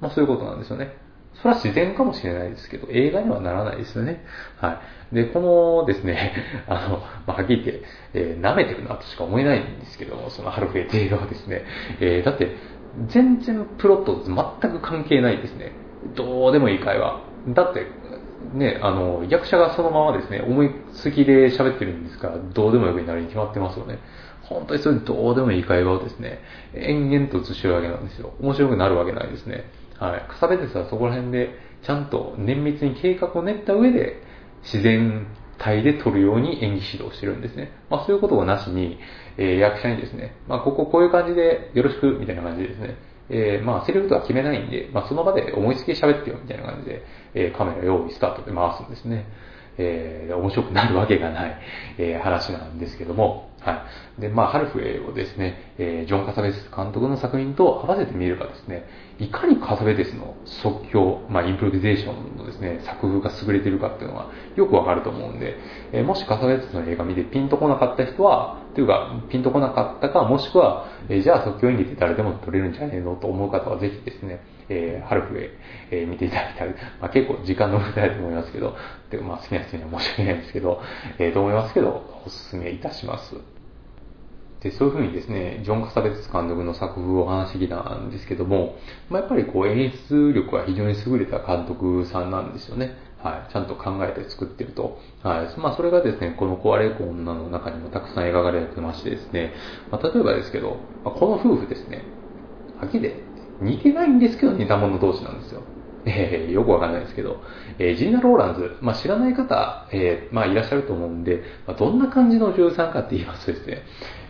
まあそういうことなんですよね。それは自然かもしれないですけど、映画にはならないですよね。はい。で、このですね、あの、まあ、はっきり言って、えー、舐めてるなとしか思えないんですけども、そのハルフェイって映画はですね、えー、だって、全然プロット全く関係ないですね。どうでもいい会話。だって、ね、あの、役者がそのままですね、思いつきで喋ってるんですから、どうでもよくなるに決まってますよね。本当にそれどうでもいい会話をですね、延々と映してるわけなんですよ。面白くなるわけないですね。はい。カサベテスはそこら辺で、ちゃんと綿密に計画を練った上で、自然体で撮るように演技指導してるんですね。まあそういうことをなしに、えー、役者にですね、まあこここういう感じでよろしくみたいな感じでですね、えー、まあセリフとは決めないんで、まあその場で思いつきで喋ってよみたいな感じで、えー、カメラ用意スタートで回すんですね。えー、面白くなるわけがない、えー、話なんですけども、はい。で、まあ、ハルフェイをですね、えー、ジョン・カサベス監督の作品と合わせてみればですね、いかにカサベテスの即興、まあ、インプロビゼーションのですね、作風が優れているかっていうのがよくわかると思うんで、えー、もしカサベテスの映画見てピンとこなかった人は、というか、ピンとこなかったか、もしくは、えー、じゃあ即興演技って誰でも撮れるんじゃねえのと思う方はぜひですね、えー、ハルフへ、えー、見ていただきたい。まあ、結構時間の無駄だと思いますけど、でまあ、好きな人には申し訳ないんですけど、えー、と思いますけど、おすすめいたします。で、そういうふうにですね、ジョン・カサベツ監督の作風を話してきたんですけども、まあ、やっぱりこう演出力は非常に優れた監督さんなんですよね。はい。ちゃんと考えて作ってると。はい。まあ、それがですね、この壊れ子女の中にもたくさん描かれてましてですね、まあ、例えばですけど、まあ、この夫婦ですね、はっきり似てないんですけど似た者同士なんですよ。えー、よくわかんないですけど、えー、ジーナ・ローランズ、まあ、知らない方、えー、まあ、いらっしゃると思うんで、まあ、どんな感じの女優さんかって言いますとですね、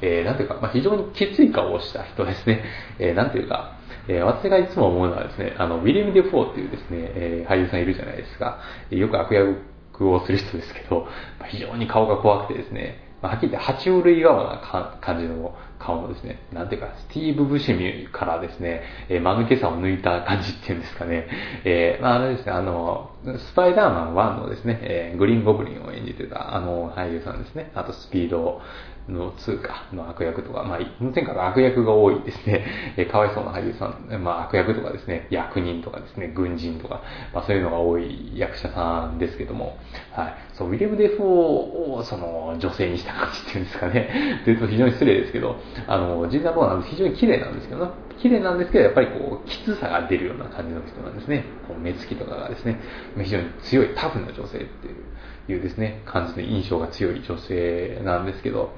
えー、なんていうか、まあ、非常にきつい顔をした人ですね、えー、なんていうか、えー、私がいつも思うのはですね、あの、ウィリアム・デフォーっていうですね、えー、俳優さんいるじゃないですか、よく悪役をする人ですけど、まあ、非常に顔が怖くてですね、まあ、はっきり言って爬虫類側な感じの顔のですね、なんていうか、スティーブ・ブシェミからですね、えー、間抜けさを抜いた感じっていうんですかね、えー、まあ、あのですね、あの、スパイダーマン1のですね、えー、グリーン・ゴブリンを演じてた、あの、俳優さんですね、あとスピードの2かの悪役とか、まあ、とにかく悪役が多いですね、えー、かわいそうな俳優さん、まあ、悪役とかですね、役人とかですね、軍人とか、まあ、そういうのが多い役者さんですけども、はい。そう、ウィリアム・デフォーを、その、女性にした感じっていうんですかね、というと非常に失礼ですけど、あの、ジンダー・ボーナー非常に綺麗なんですけどね、綺麗なんですけど、やっぱりこう、きつさが出るような感じの人なんですね。こう目つきとかがですね、非常に強いタフな女性っていういうですね、感じの印象が強い女性なんですけど、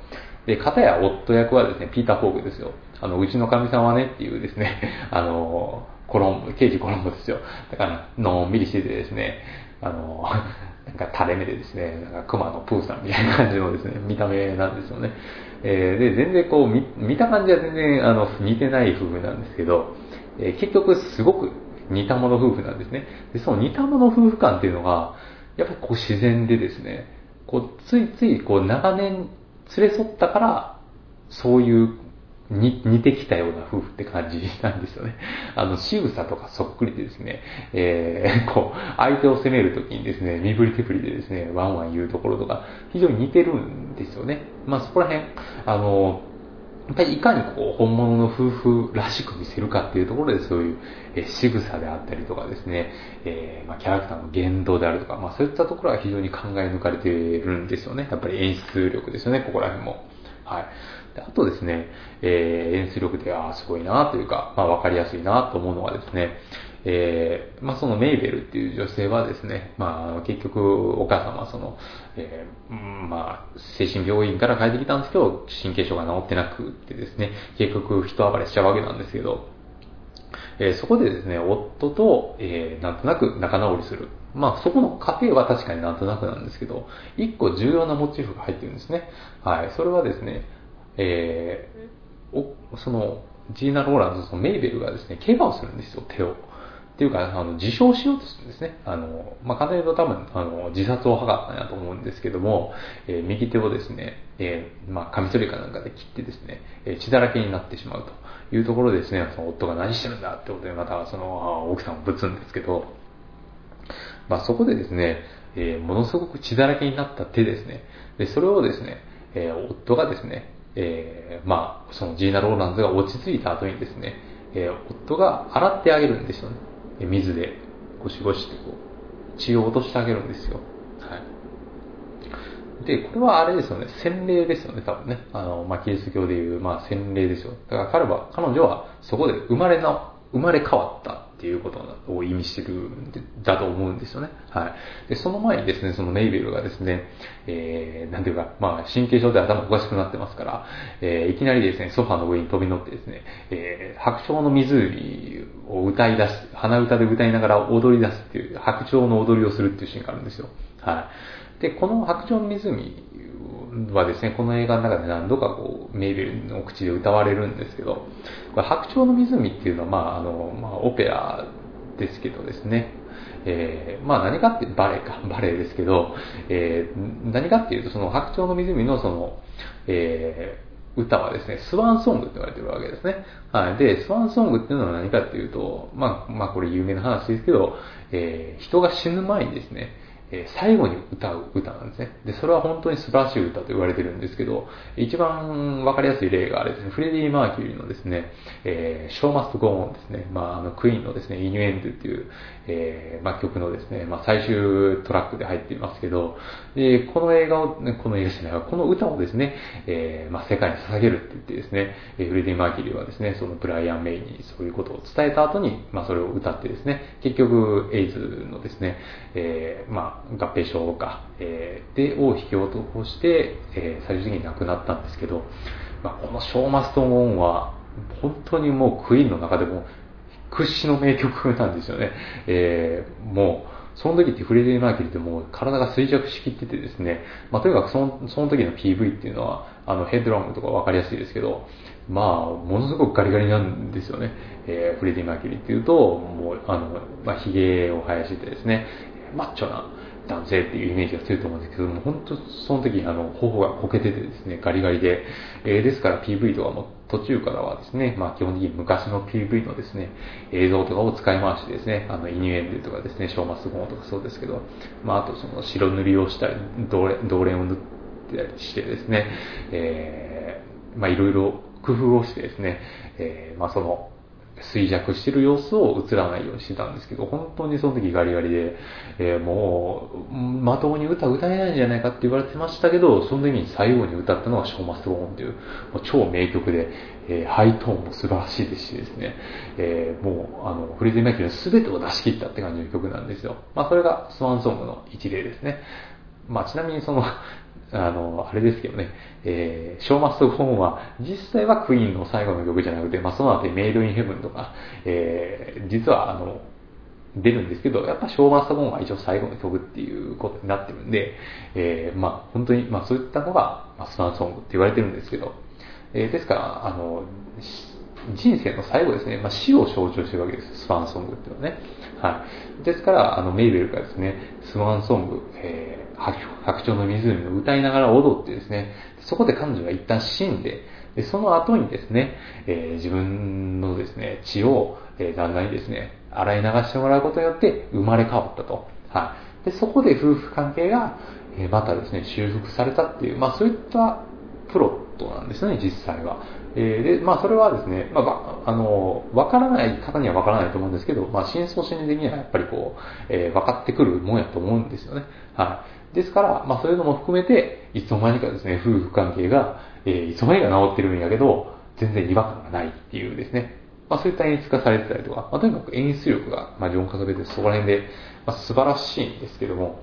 で、片や夫役はですね、ピーター・フォークですよ。あの、うちの神さんはねっていうですね、あの、コロンボ、刑事コロンボですよ。だから、のんびりしててですね、あの、なんか垂れ目でですね、なんか熊のプーさんみたいな感じのですね、見た目なんですよね。えー、で、全然こう見、見た感じは全然あの似てない夫婦なんですけど、えー、結局すごく似た者夫婦なんですね。で、その似た者夫婦感っていうのが、やっぱりこう自然でですね、こう、ついついこう長年連れ添ったから、そういうに似てきたような夫婦って感じなんですよね。あの、仕草とかそっくりでですね、えー、こう、相手を責めるときにですね、身振り手振りでですね、ワンワン言うところとか、非常に似てるんですよね。まあそこら辺、あの、やっぱりいかにこう本物の夫婦らしく見せるかっていうところでそういう、え仕草であったりとかですね、えー、まあ、キャラクターの言動であるとか、まあそういったところは非常に考え抜かれてるんですよね。やっぱり演出力ですよね、ここら辺も。はい。あとですね、えー、演出力で、ああ、すごいなというか、まあ、わかりやすいなと思うのはですね、えー、まあ、そのメイベルっていう女性はですね、まあ、結局、お母様その、えー、まあ、精神病院から帰ってきたんですけど、神経症が治ってなくってですね、結局、人暴れしちゃうわけなんですけど、えー、そこでですね、夫と、えー、なんとなく仲直りする。まあ、そこの過程は確かになんとなくなんですけど、一個重要なモチーフが入ってるんですね。はい。それはですね、えー、おその、ジーナ・ローランズ、そのメイベルがですね、怪我をするんですよ、手を。っていうか、あの、自傷しようとするんですね。あの、まあ、簡単に言うと多分、あの、自殺を図ったんやと思うんですけども、えー、右手をですね、えー、まあ、カミソリかなんかで切ってですね、えー、血だらけになってしまうというところでですね、その夫が何してるんだってことで、またその、奥さんをぶつんですけど、まあ、そこでですね、えー、ものすごく血だらけになった手ですね。で、それをですね、えー、夫がですね、えー、まあ、そのジーナ・ローランズが落ち着いた後にですね、えー、夫が洗ってあげるんですよね。水でゴシゴシってこう、血を落としてあげるんですよ。はい。で、これはあれですよね、洗礼ですよね、多分ね。あの、まあ、キリスト教でいう、まあ、洗礼ですよ。だから彼は、彼女はそこで生まれな、生まれ変わったっていうことを意味してるんだと思うんですよね。はい。で、その前にですね、そのメイベルがですね、えー、なんていうか、まあ、神経症で頭おかしくなってますから、えー、いきなりですね、ソファの上に飛び乗ってですね、えー、白鳥の湖を歌い出す、鼻歌で歌いながら踊り出すっていう、白鳥の踊りをするっていうシーンがあるんですよ。はい。で、この白鳥の湖はですね、この映画の中で何度かこう、メイベルの口で歌われるんですけど、これ白鳥の湖っていうのは、まあ、あの、まあ、オペラですけどですね、えー、まあ何かって、バレエか、バレエですけど、えー、何かっていうと、その白鳥の湖のその、えー、歌はですね、スワンソングって言われてるわけですね。はい。で、スワンソングっていうのは何かっていうと、まあ、まあこれ有名な話ですけど、えー、人が死ぬ前にですね、え最後に歌う歌なんですね。で、それは本当に素晴らしい歌と言われてるんですけど、一番わかりやすい例があれですね、フレディ・マーキュリーのですね、えー、 Show Must Go On ですね、まあ、あの、クイーンのですね、 Innuendo っていう、えー、まあ、曲のですね、まあ、最終トラックで入っていますけど、で、この映画を、この映画じゃないこの歌をですね、えー、まあ、世界に捧げるって言ってですね、フレディ・マーキュリーはですね、そのブライアン・メイにそういうことを伝えた後に、まあ、それを歌ってですね、結局、エイズのですね、えー、まあ、合併症か、えー、で、を引き落として、えー、最終的に亡くなったんですけど、まあ、このショーマストーンは、本当にもうクイーンの中でも屈指の名曲なんですよね。えー、もう、その時ってフレディ・マーキュリーってもう体が衰弱しきっててですね、まあ、とにかくそのその時の PV っていうのは、あのヘッドラムとか分かりやすいですけど、まあ、ものすごくガリガリなんですよね。えー、フレディ・マーキュリーっていうと、もう、あの、まあ、髭を生やしててですね、マッチョな、男性っていうイメージが強いと思うんですけども、本当その時、あの、頬がこけててですね、ガリガリで、えー、ですから PV とかも途中からはですね、まあ基本的に昔の PV のですね、映像とかを使い回してですね、あの、イニュエンデとかですね、ショーマスゴーンとかそうですけど、まああとその白塗りをしたり、同連を塗ったりしてですね、えー、まあいろいろ工夫をしてですね、えー、まあその、衰弱してる様子を映らないようにしてたんですけど、本当にその時ガリガリで、えー、もう、まともに歌歌えないんじゃないかって言われてましたけど、その時に最後に歌ったのは Show Must Go On っていう、もう超名曲で、えー、ハイトーンも素晴らしいですしですね、えー、もう、あの、フレディ・マーキュリーの全てを出し切ったって感じの曲なんですよ。まあ、それが swan song の一例ですね。まあ、ちなみにそのあの、あれですけどね、えー、ショーマスト・ゴーンは、実際はクイーンの最後の曲じゃなくて、まあ、その後にメイド・イン・ヘブンとか、えー、実は、あの、出るんですけど、やっぱショーマスト・ゴーンは一応最後の曲っていうことになってるんで、えー、まあ、本当に、まあ、そういったのが、まあ、スワンソングって言われてるんですけど、えー、ですから、あの、人生の最後ですね、まあ、死を象徴してるわけです、スワンソングっていうのはね。はい。ですから、あの、メイベルがですね、スワンソング、え白鳥の湖を歌いながら踊ってですね、そこで彼女が一旦死んで、でその後にですね、えー、自分のですね、血を、えー、旦那にですね、洗い流してもらうことによって生まれ変わったと。はい。で、そこで夫婦関係が、えー、またですね、修復されたっていう、まあそういったプロッことなんですね、実際は。えー、で、まあそれはですね、まあ、あの、わからない方にはわからないと思うんですけど、まあ真相心理的にはやっぱりこう、えー、分かってくるもんやと思うんですよね。はい。ですから、まあそういうのも含めて、いつの間にかですね、夫婦関係が、えー、いつの間にか治ってるんやけど、全然違和感がないっていうですね、まあそういった演出がされてたりとか、まあとにかく演出力が、まあジョン・カサベテそこら辺で、まあ素晴らしいんですけども、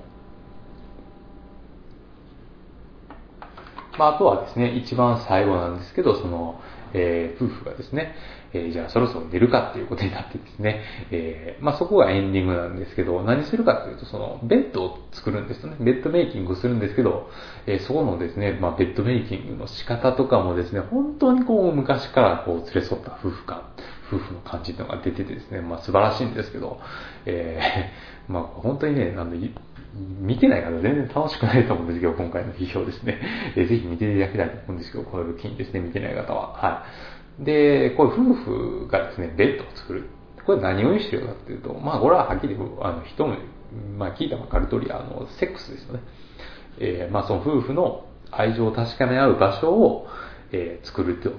まあ、あとはですね、一番最後なんですけど、その、えー、夫婦がですね、えー、じゃあそろそろ寝るかっていうことになってですね、えー、まあそこがエンディングなんですけど、何するかっていうと、その、ベッドを作るんですよね。ベッドメイキングをするんですけど、え、そこのですね、まあベッドメイキングの仕方とかもですね、本当にこう昔からこう連れ添った夫婦感、夫婦の感じっていうのが出ててですね、まあ素晴らしいんですけど、え、まあ本当にね、あの、見てない方全然楽しくないと思うんですけど、今回の批評ですね。えー、ぜひ見ていただきたいと思うんですけど、こういう機にですね、見てない方は。はい。で、こういう夫婦がですね、ベッドを作る。これ何を意味してるかっていうと、まあこれははっきり、あの、人も、まあ聞いたばかる通り、あの、セックスですよね。えー、まあその夫婦の愛情を確かめ合う場所を、えー、作ると。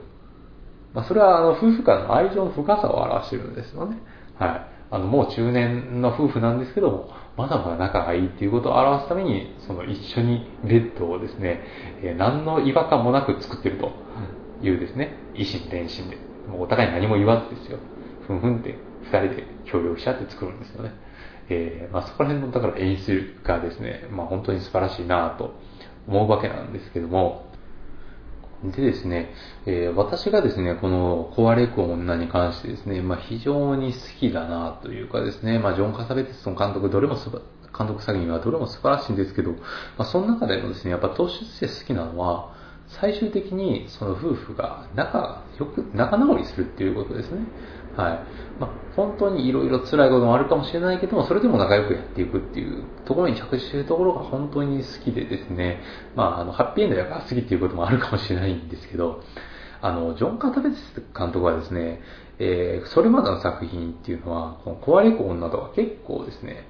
まあそれはあの、夫婦間の愛情の深さを表してるんですよね。はい。あの、もう中年の夫婦なんですけども、まだまだ仲がいいっていうことを表すために、その一緒にベッドをですね、えー、何の違和感もなく作ってるというですね、維心伝心で、もうお互い何も言わずですよ。ふんふんって二人で協力し合って作るんですよね。えー、まあそこら辺の、だから演出がですね、まあ本当に素晴らしいなと思うわけなんですけども、でですね、えー、私がですね、この壊れく女に関してですね、まあ、非常に好きだなというかですね、まあ、ジョン・カサベテスの監督、どれもすば、監督作品はどれも素晴らしいんですけど、まあ、その中でもですね、やっぱ突出して好きなのは、最終的にその夫婦が仲よく、仲直りするっていうことですね。はい。まあ、本当にいろいろ辛いこともあるかもしれないけども、それでも仲良くやっていくっていうところに着地してるところが本当に好きでですね、まあ、あの、ハッピーエンドやから好きっていうこともあるかもしれないんですけど、あの、ジョン・カタベス監督はですね、えー、それまでの作品っていうのは、この壊れ子女とか結構ですね、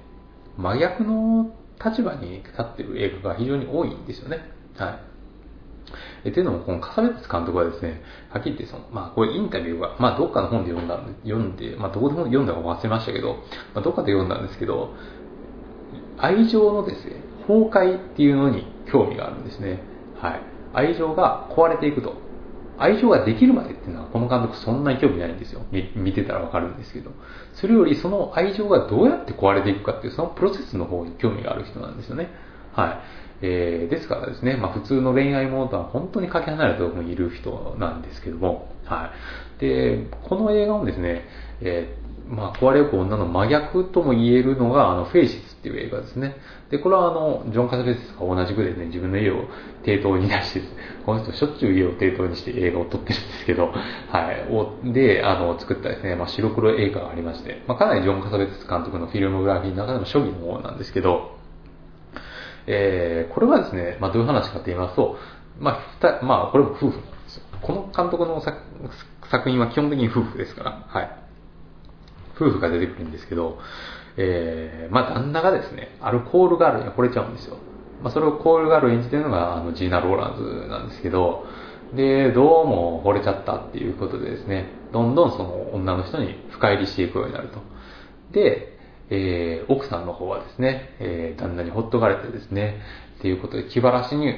真逆の立場に立ってる映画が非常に多いんですよね。はい。えっていうのも、このカサベツ監督はですね、はっきり言ってその、まあこれインタビューが、まあどっかの本で読んだんで、読んで、まあどこでも読んだか忘れましたけど、まあどっかで読んだんですけど、愛情のですね、崩壊っていうのに興味があるんですね。はい。愛情が壊れていくと。愛情ができるまでっていうのは、この監督そんなに興味ないんですよ。見てたらわかるんですけど。それよりその愛情がどうやって壊れていくかっていう、そのプロセスの方に興味がある人なんですよね。はい。えー、ですからですね、まあ普通の恋愛ものとは本当にかけ離れたところにいる人なんですけども、はい。で、この映画もですね、えー、まあ壊れゆく女の真逆とも言えるのが、あの、フェイシスっていう映画ですね。で、これはあの、ジョン・カサベスが同じくですね、自分の家を抵当に出して、この人しょっちゅう家を抵当にして映画を撮ってるんですけど、はい。で、あの、作ったですね、まあ白黒映画がありまして、まあかなりジョン・カサベス監督のフィルムグラフィーの中でも初期の方なんですけど、えー、これはですね、まあ、どういう話かと言いますと、まあ、まあ、これも夫婦なんですよ。この監督の作品は基本的に夫婦ですから、はい。夫婦が出てくるんですけど、えー、まあ、旦那がですね、アルコールガールに惚れちゃうんですよ。まあ、それをコールガール演じてるのが、あの、ジーナ・ローランズなんですけど、で、どうも惚れちゃったっていうことでですね、どんどんその女の人に深入りしていくようになると。で、えー、奥さんの方はですね、えー、旦那にほっとかれてですね、っていうことで気晴らしに、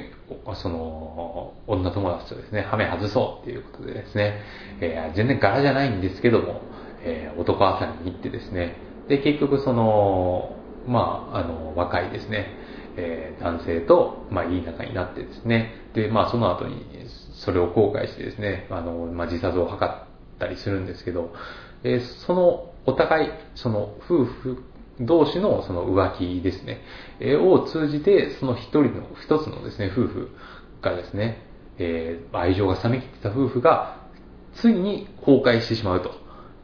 その、女友達とですね、ハメ外そうっていうことでですね、えー、全然柄じゃないんですけども、えー、男朝に行ってですね、で、結局その、まあ、あの、若いですね、えー、男性と、まあ、いい仲になってですね、で、まあ、その後に、それを後悔してですね、あの、まあ、自殺を図ったりするんですけど、えー、そのお互い、その夫婦同士のその浮気ですね、え、を通じて、その一人の、一つのですね、夫婦がですね、えー、愛情が冷めきってた夫婦が、ついに崩壊してしまうと。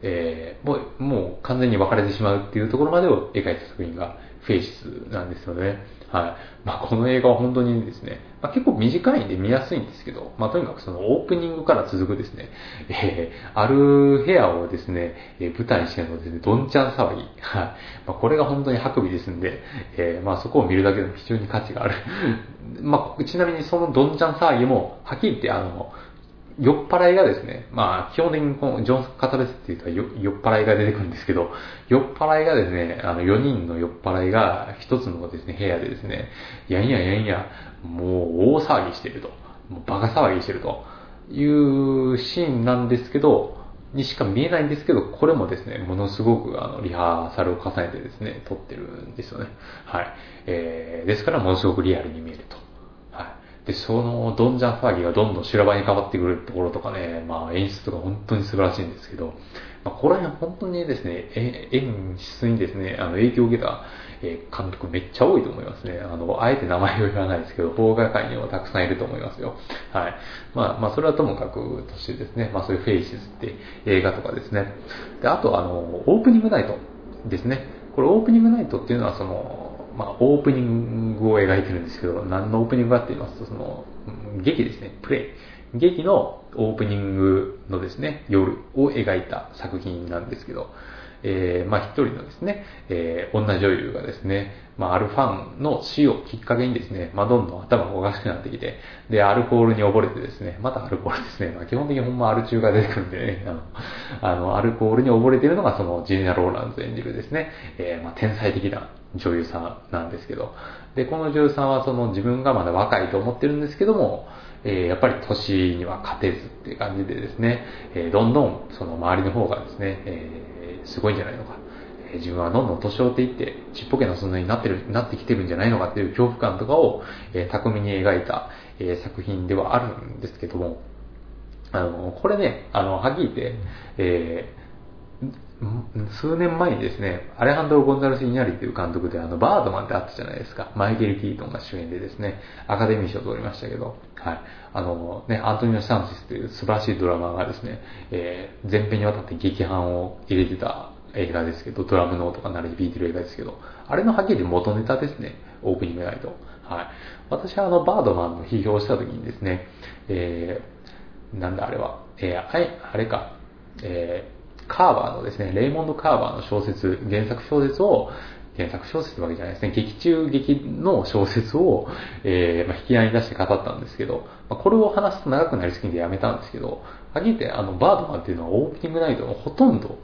えー、もう、もう完全に別れてしまうっていうところまでを描いた作品が、フェイスなんですよね。はい。まあ、この映画は本当にですね、まあ、結構短いんで見やすいんですけど、まあ、とにかくそのオープニングから続くですね、えー、ある部屋をですね、えー、舞台にしてのですね、どんちゃん騒ぎ。はい。まあ、これが本当にハクビですんで、えー、まあ、そこを見るだけでも非常に価値がある。まあ、ちなみにそのどんちゃん騒ぎも、はっきり言って、あの、酔っ払いがですね、まあ、基本的にこのジョン・カタベスっていうと酔っ払いが出てくるんですけど、酔っ払いがですね、あの、4人の酔っ払いが一つのですね、部屋でですね、やんややんや、もう大騒ぎしてると。もうバカ騒ぎしてるというシーンなんですけど、にしか見えないんですけど、これもですね、ものすごくあのリハーサルを重ねてですね、撮ってるんですよね。はい。えー、ですからものすごくリアルに見えると。で、そのどんじゃん騒ぎがどんどん修羅場に変わってくるところとかね、まあ演出とか本当に素晴らしいんですけど、まあ、これは本当にですね、演出にですね、あの影響を受けた、監督めっちゃ多いと思いますね。あの、あえて名前を言わないですけど、邦画界にはたくさんいると思いますよ。はい。まあ、まあ、それはともかくとしてですね、まあそういうフェイシズって映画とかですね。で、あとあの、オープニングナイトですね。これオープニングナイトっていうのはその、まあ、オープニングを描いてるんですけど、何のオープニングかって言いますと、その、劇ですね、プレイ。劇のオープニングのですね、夜を描いた作品なんですけど、えー、まあ一人のですね、えー、女女優がですね、まああるファンの死をきっかけにですね、まあどんどん頭がおかしくなってきて、で、アルコールに溺れてですね、またアルコールですね、まあ基本的にほんまアル中が出てくるんでね、あの、あのアルコールに溺れてるのがそのジェニア・ローランズ演じるですね、えー、まあ天才的な女優さんなんですけど、で、この女優さんはその自分がまだ若いと思ってるんですけども、えー、やっぱり年には勝てずっていう感じでですね、えー、どんどんその周りの方がですね、えー、すごいんじゃないのか、え自分はどんどん年を追っていってちっぽけな存在になってる、なってきてるんじゃないのかっていう恐怖感とかを、え巧みに描いた、え作品ではあるんですけども、あの、これね、あの、はっきり言って、え数年前にですね、アレハンドロ・ゴンザルス・イニャリという監督であの、バードマンってあったじゃないですか。マイケル・キートンが主演でですね、アカデミー賞を取りましたけど、はい。あのね、アントニオ・サンシスという素晴らしいドラマがですね、えー、前編にわたって劇版を入れてた映画ですけど、ドラムの音が鳴り響いてる映画ですけど、あれのはっきり元ネタですね、オープニングナイト。はい。私はあの、バードマンの批評した時にですね、えー、なんだあれは、えー、あれ、あれか、えー、カーバーのですね、レイモンド・カーバーの小説、原作小説を、原作小説ってわけじゃないですね、劇中劇の小説を、えー、まあ、引き合いに出して語ったんですけど、まあ、これを話すと長くなりすぎてやめたんですけど、はっきり言って、あの、バードマンっていうのはオープニングナイトのほとんど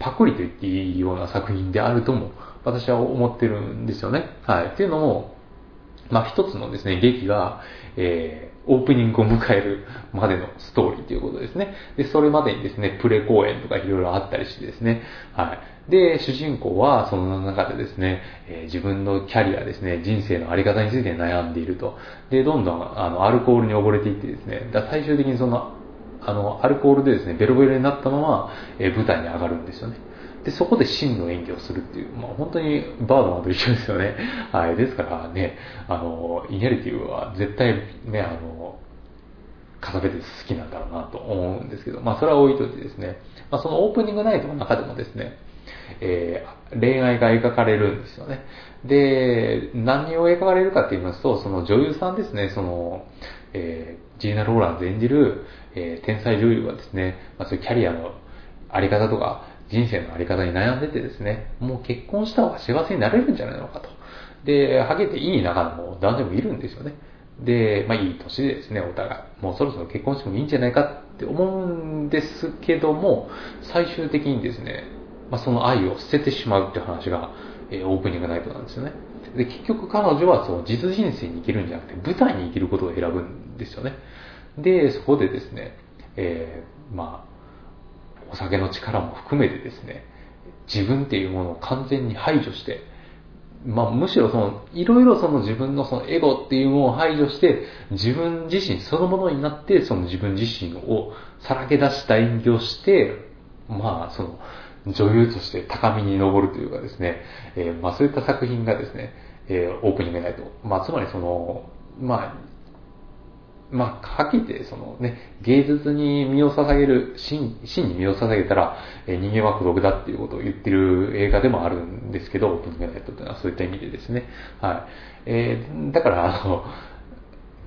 パクリと言っていいような作品であるとも、私は思ってるんですよね。はい。っていうのも、まあ、一つのですね、劇が、えー、オープニングを迎えるまでのストーリーということですね。で、それまでにですね、プレ公演とかいろいろあったりしてですね、はい。で、主人公はその中でですね、えー、自分のキャリアですね、人生のあり方について悩んでいると。で、どんどんあのアルコールに溺れていってですね、だ最終的にその、あの、アルコールでですね、ベロベロになったまま、えー、舞台に上がるんですよね。で、そこで真の演技をするっていう、まあ本当にバードマンと一緒ですよね。はい。ですからね、あの、イネリティは絶対ね、あの、カサベテス好きなんだろうなと思うんですけど、まあそれは置いといてですね、まあそのオープニングナイトの中でもですね、えー、恋愛が描かれるんですよね。で、何を描かれるかって言いますと、その女優さんですね、その、えー、ジーナ・ローランズ演じる、えー、天才女優がですね、まあそういうキャリアのあり方とか、人生のあり方に悩んでてですね、もう結婚した方が幸せになれるんじゃないのかと。で、ハゲていい仲間も男女もいるんですよね。で、まあいい年でですね、お互い。もうそろそろ結婚してもいいんじゃないかって思うんですけども、最終的にですね、まあその愛を捨ててしまうって話が、えー、オープニングナイトなんですよね。で、結局彼女はその実人生に生きるんじゃなくて、舞台に生きることを選ぶんですよね。で、そこでですね、えー、まあ、お酒の力も含めてですね、自分っていうものを完全に排除して、まあ、むしろその、いろいろその自分のそのエゴっていうものを排除して、自分自身そのものになって、その自分自身をさらけ出した演技をして、まあ、その、女優として高みに登るというかですね、えー、まあそういった作品がですね、えー、オープニングナイト。まあつまりその、まあ、まあ、はっきり言って、そのね、芸術に身を捧げる、真真に身を捧げたら、え、人間は孤独だっていうことを言ってる映画でもあるんですけど、 Opening Night っていうのはそういった意味でですね。はい。えー、だから、あの、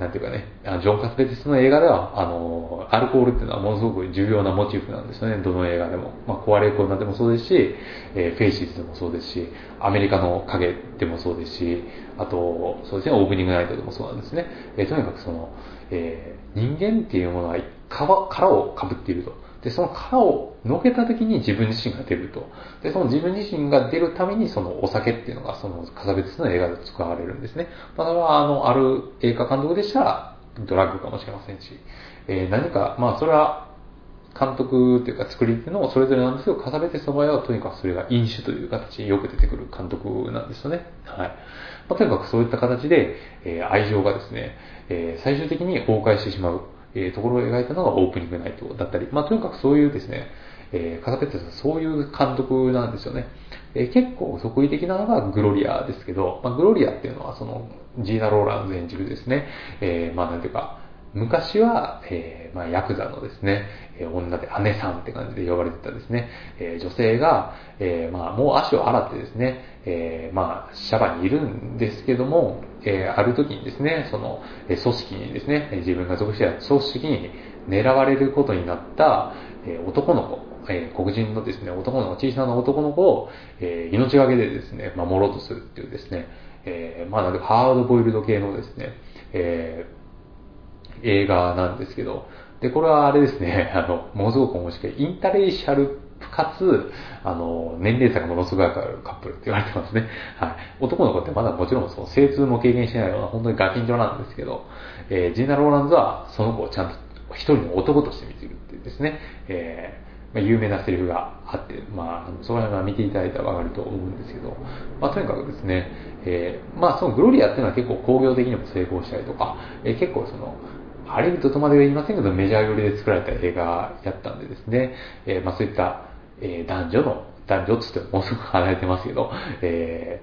なんていうかね、ジョン・カスペティスの映画では、あの、アルコールっていうのはものすごく重要なモチーフなんですよね、どの映画でも。まあ、こわれゆく女でもそうですし、えー、 Faces でもそうですし、アメリカの影でもそうですし、あと、そうですね、オープニングナイトでもそうなんですね。えー、とにかくその、えー、人間っていうものは殻をかぶっていると。で、その殻をのけた時に自分自身が出ると。で、その自分自身が出るために、そのお酒っていうのが、そのカサベテスの映画で使われるんですね。まあ、それは、あの、ある映画監督でしたら、ドラッグかもしれませんし、えー、何か、まあ、それは、監督っていうか作り手のそれぞれなんですけど、カサベテスの場合はとにかくそれが飲酒という形によく出てくる監督なんですよね。はい。まあ、とにかくそういった形で、えー、愛情がですね、えー、最終的に崩壊してしまう。えー、ところを描いたのがオープニングナイトだったり、まあ、とにかくそういうですね、えー、カサペットさんそういう監督なんですよね。えー、結構得意的なのがグロリアですけど、まあ、グロリアっていうのはそのジーナ・ローランズ演じるですね、えー、まあなんていうか、昔は、えー、まあ、ヤクザのですね、え、女で姉さんって感じで呼ばれてたですね、え、女性が、えー、まあ、もう足を洗ってですね、えー、まあ、シャバにいるんですけども、え、ある時にですね、その、え、組織にですね、自分が属していた組織に狙われることになった、え、男の子、え、黒人のですね、男の子、小さな男の子を、え、命がけでですね、守ろうとするっていうですね、え、まあ、なんかハードボイルド系のですね、えー、映画なんですけど、で、これはあれですね、あの、ものすごく面白い、インタレーシャルかつ、あの、年齢差がものすごいあるカップルって言われてますね。はい。男の子ってまだもちろんその精通も経験しないような本当にガキンチョなんですけど、えー、ジーナ・ローランズはその子をちゃんと一人の男として見てるっていうですね、えー、まあ、有名なセリフがあって、まあ、その辺は見ていただいたらわかると思うんですけど、まあ、とにかくですね、えー、まあ、そのグロリアっていうのは結構工業的にも成功したりとか、えー、結構その、ハリウッドとまでは言いませんけど、メジャー寄りで作られた映画やったんでですね、えー、まあそういった、えー、男女の、男女っつってももうすぐ離れてますけど、え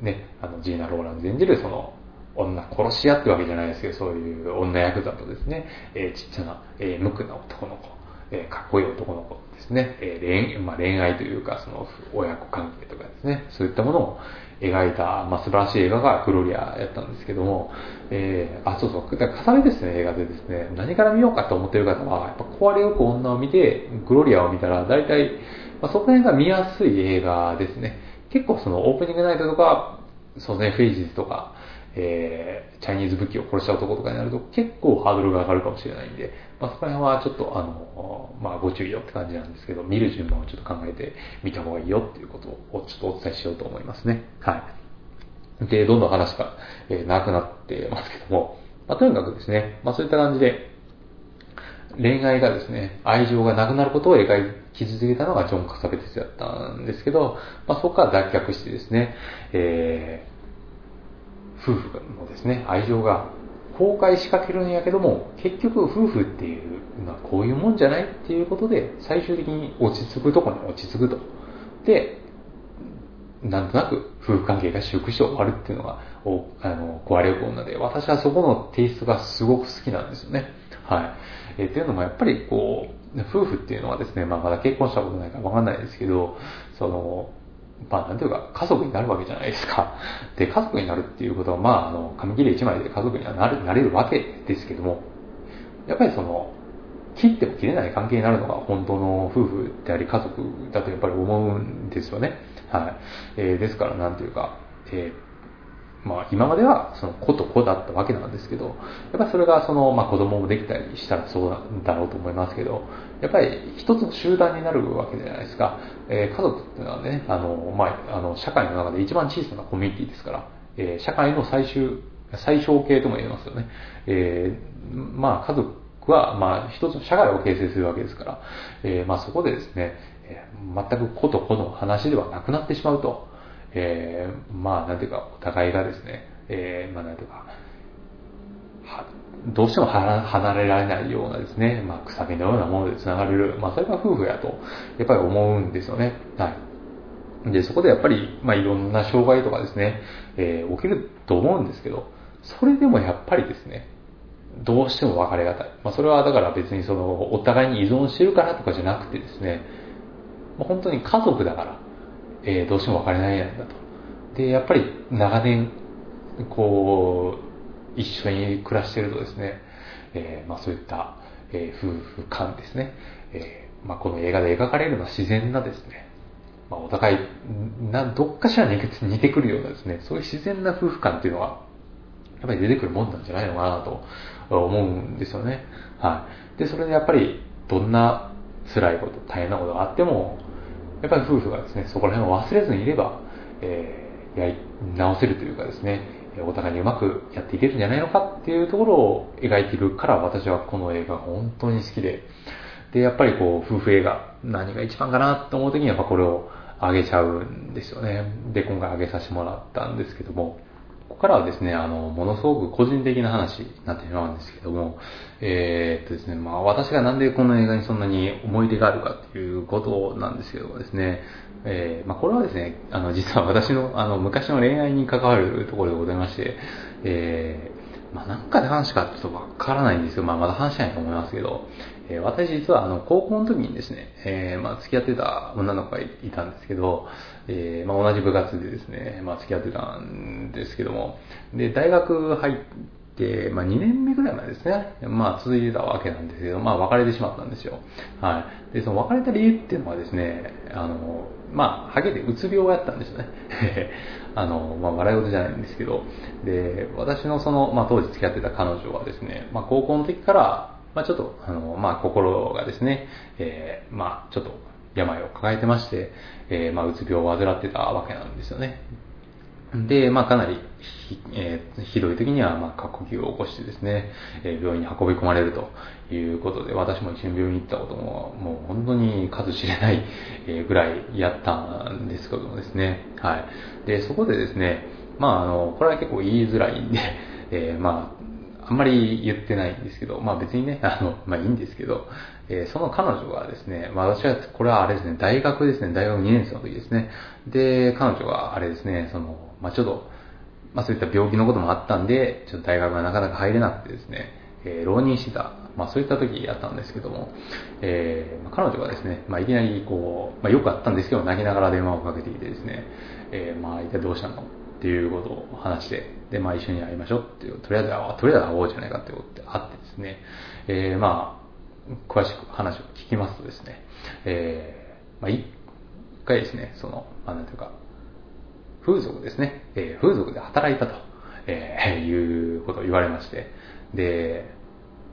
ー、ね、あの、ジーナ・ローランズ演じるその、女殺し屋ってわけじゃないですけど、そういう女役だとですね、えー、ちっちゃな、えー、無垢な男の子、えー、かっこいい男の子ですね、えー恋まあ、恋愛というか、その親子関係とかですね、そういったものを、描いた、まあ、素晴らしい映画がグロリアやったんですけども、えー、あ、そうそう、だから重ねですね、映画でですね、何から見ようかと思ってる方は、やっぱ壊れよく女を見て、グロリアを見たら、大体、まあ、そこら辺が見やすい映画ですね。結構そのオープニングナイトとか、そうね、フェイジズとか、えー、チャイニーズ武器を殺した男とかになると結構ハードルが上がるかもしれないんで、まあ、そこら辺はちょっとあの、まあ、ご注意よって感じなんですけど、見る順番をちょっと考えてみた方がいいよっていうことをちょっとお伝えしようと思いますね。はい。で、どんどん話が、えー、長くなってますけども、まあ、とにかくですね、まあ、そういった感じで、恋愛がですね、愛情がなくなることを描き続けたのがジョン・カサベテスだったんですけど、まあ、そこから脱却してですね、えー、夫婦のですね、愛情が崩壊しかけるんやけども、結局夫婦っていうのはこういうもんじゃないっていうことで、最終的に落ち着くとこに落ち着くと。で、なんとなく夫婦関係が修復して終わるっていうのが、おあの、壊れる女で、私はそこのテイストがすごく好きなんですよね。はい。えー、っていうのもやっぱりこう、夫婦っていうのはですね、まあまだ結婚したことないからわかんないですけど、その、まあ、なんていうか、家族になるわけじゃないですか。で、家族になるっていうことは、まあ、あの、紙切れ一枚で家族にはなるなれるわけですけども、やっぱりその、切っても切れない関係になるのが本当の夫婦であり家族だとやっぱり思うんですよね。はい。えー、ですから、なんていうか、えーまあ今まではその子と子だったわけなんですけど、やっぱりそれがその、まあ子供もできたりしたらそうなんだろうと思いますけど、やっぱり一つの集団になるわけじゃないですか。えー、家族っていうのはね、あの、まあ、あの、社会の中で一番小さなコミュニティですから、えー、社会の最終、最小形とも言えますよね。えー、まあ家族は、まあ一つの社会を形成するわけですから、えー、まあそこでですね、全く子と子の話ではなくなってしまうと。えー、まあ、なんていうか、お互いがですね、えー、まあ、なんていうか、はどうしても離れられないようなですね、まあ、臭みのようなもので繋がれる、まあ、それが夫婦やと、やっぱり思うんですよね。はい。で、そこでやっぱり、まあ、いろんな障害とかですね、えー、起きると思うんですけど、それでもやっぱりですね、どうしても別れがたい。まあ、それはだから別にその、お互いに依存してるからとかじゃなくてですね、まあ、本当に家族だから、えー、どうしても別れないんだと。で、やっぱり長年、こう、一緒に暮らしてるとですね、えー、まあそういった、えー、夫婦間ですね、えー、まあこの映画で描かれるのは自然なですね、まあお互い、な、どっかしら似てくるようなですね、そういう自然な夫婦間っていうのは、やっぱり出てくるもんなんじゃないのかなと思うんですよね。はい。で、それでやっぱり、どんな辛いこと、大変なことがあっても、やっぱり夫婦がですね、そこら辺を忘れずにいれば、えー、やり直せるというかですね、お互いにうまくやっていけるんじゃないのかっていうところを描いているから私はこの映画が本当に好きで、で、やっぱりこう、夫婦映画、何が一番かなと思う時にやっぱこれをあげちゃうんですよね。で、今回あげさせてもらったんですけども、ここからはですね、あの、ものすごく個人的な話になってしまうんですけども、えー、っとですね、まあ私がなんでこの映画にそんなに思い出があるかっていうことなんですけどもですね、えー、まあこれはですね、あの、実は私の、あの、昔の恋愛に関わるところでございまして、えー、まあなんかで話かちょっとわからないんですけど、まあまだ話しないと思いますけど、えー、私実はあの、高校の時にですね、えー、まあ付き合ってた女の子がいたんですけど、えー、まあ同じ部活でですね、まあ付き合ってたんですけども、で、大学入って、まあ2年目ぐらいまでですね、まあ続いてたわけなんですけど、まあ別れてしまったんですよ。はい。で、その別れた理由っていうのはですね、あの、まあ、ハゲでうつ病をやったんですよね。あの、まあ、笑い事じゃないんですけど、で、私のその、まあ、当時付き合ってた彼女はですね、まあ、高校の時から、まあ、ちょっと、あの、まあ、心がですね、えー、まあ、ちょっと、病を抱えてまして、えー、まあ、うつ病を患ってたわけなんですよね。で、まあ、かなりひ,、えー、ひどい時には、まあ、過呼吸を起こしてですね、えー、病院に運び込まれるということで、私も一緒に病院に行ったことも、もう本当に数知れないぐらいやったんですけどもですね、はい。で、そこでですね、まあ、あの、これは結構言いづらいんで、えー、まあ、あんまり言ってないんですけど、まあ別にね、あの、まあいいんですけど、えー、その彼女がですね、まあ私は、これはあれですね、大学ですね、大学2年生の時ですね。で、彼女があれですね、その、まあちょっと、まあそういった病気のこともあったんで、ちょっと大学がなかなか入れなくてですね、えー、浪人してた、まあそういった時やったんですけども、えー、彼女がですね、まあいきなりこう、まあよくあったんですけど、泣きながら電話をかけていてですね、えー、まあ一体どうしたのっていうことを話して、で、まあ一緒に会いましょうっていう、とりあえず、とりあえず会おうじゃないかってことで会ってですね、えー、まあ、詳しく話を聞きますとですね、えー、まあ一回ですね、その、まあなんていうか、風俗ですね、えー、風俗で働いたと、えー、いうことを言われまして、で、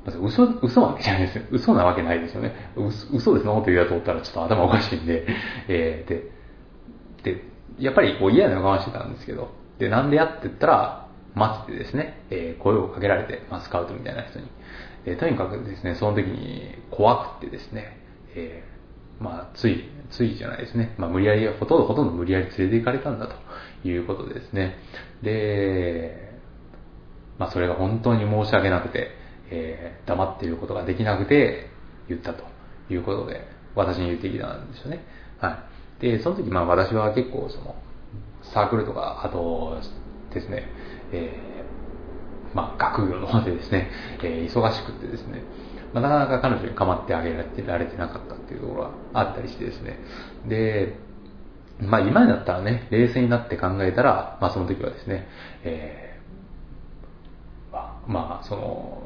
まず嘘、嘘わけじゃないですよ。嘘なわけないですよね。嘘嘘ですのこと言うやと思ったらちょっと頭おかしいんで、えー、で、で、やっぱりこう嫌な予感してたんですけど、で、なんでやって言ったら、待ってですね、えー、声をかけられて、まあ、スカウトみたいな人に。えー、とにかくですね、その時に怖くてですね、えー、まあ、つい、ついじゃないですね、まあ、無理やり、ほとんどほとんど無理やり連れて行かれたんだということですね。で、まあ、それが本当に申し訳なくて、えー、黙っていることができなくて言ったということで、私に言ってきたんですよね。はい。で、その時、まあ私は結構その、サークルとか、あとですね、えー、まあ、学業の方でですね、えー、忙しくてですね、まあ、なかなか彼女に構ってあげられてなかったっていうところがあったりしてですね、で、まあ今になったらね、冷静になって考えたら、まあその時はですね、えー、まあ、まあ、その、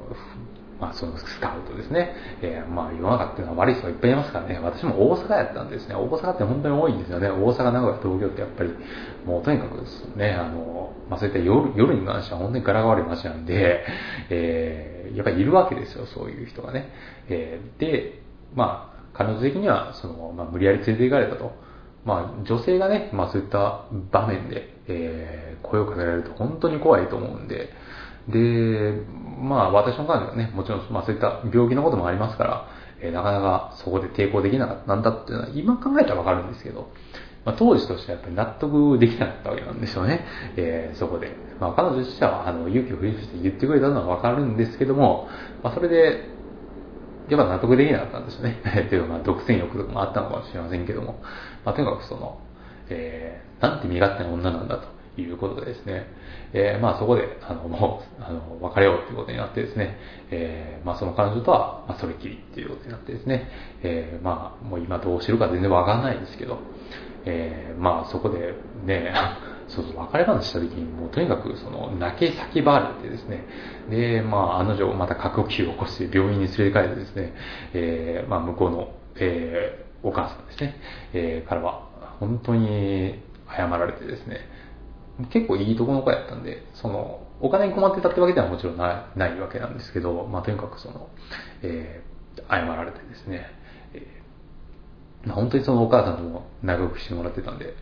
まあ、そのスカウトですね。えー、まあ、世の中っていうのは悪い人がいっぱいいますからね。私も大阪やったんですね。大阪って本当に多いんですよね。大阪、名古屋、東京ってやっぱり、もうとにかくですね、あの、まあ、そういった夜夜に関しては本当に柄が悪い街なんで、えー、やっぱりいるわけですよ、そういう人がね。えー、で、まあ、彼女的には、その、まあ、無理やり連れて行かれたと。まあ、女性がね、まあそういった場面で、えー、声をかけられると本当に怖いと思うんで、で、まあ私の彼女はね、もちろん、まあそういった病気のこともありますから、えー、なかなかそこで抵抗できなかったんだっていうのは今考えたらわかるんですけど、まあ、当時としてはやっぱり納得できなかったわけなんですよね。えー、そこで。まあ彼女としては、あの、勇気を振り伏して言ってくれたのはわかるんですけども、まあそれで、やっぱ納得できなかったんですよね。というか、まあ独占欲とかもあったのかもしれませんけども、まあとにかくその、えー、なんて身勝手な女なんだということでですね、えー、まあそこで、あの、もう、あの、別れようということになってですね、えー、まあその彼女とは、まあそれっきりっていうことになってですね、えー、まあもう今どうしてるか全然わかんないんですけど、えー、まあそこでね、そうそう、別れ話した時に、もうとにかくその泣き叫ばれてですね、で、まあ案の定また過呼吸を起こして病院に連れて帰ってですね、えー、まあ向こうの、えー、お母さんですね、えー、からは本当に謝られてですね、結構いいとこの子やったんで、その、お金に困ってたってわけではもちろんないないわけなんですけど、まあとにかくその、えー、謝られてですね、本当にそのお母さんとも仲良くしてもらってたんで、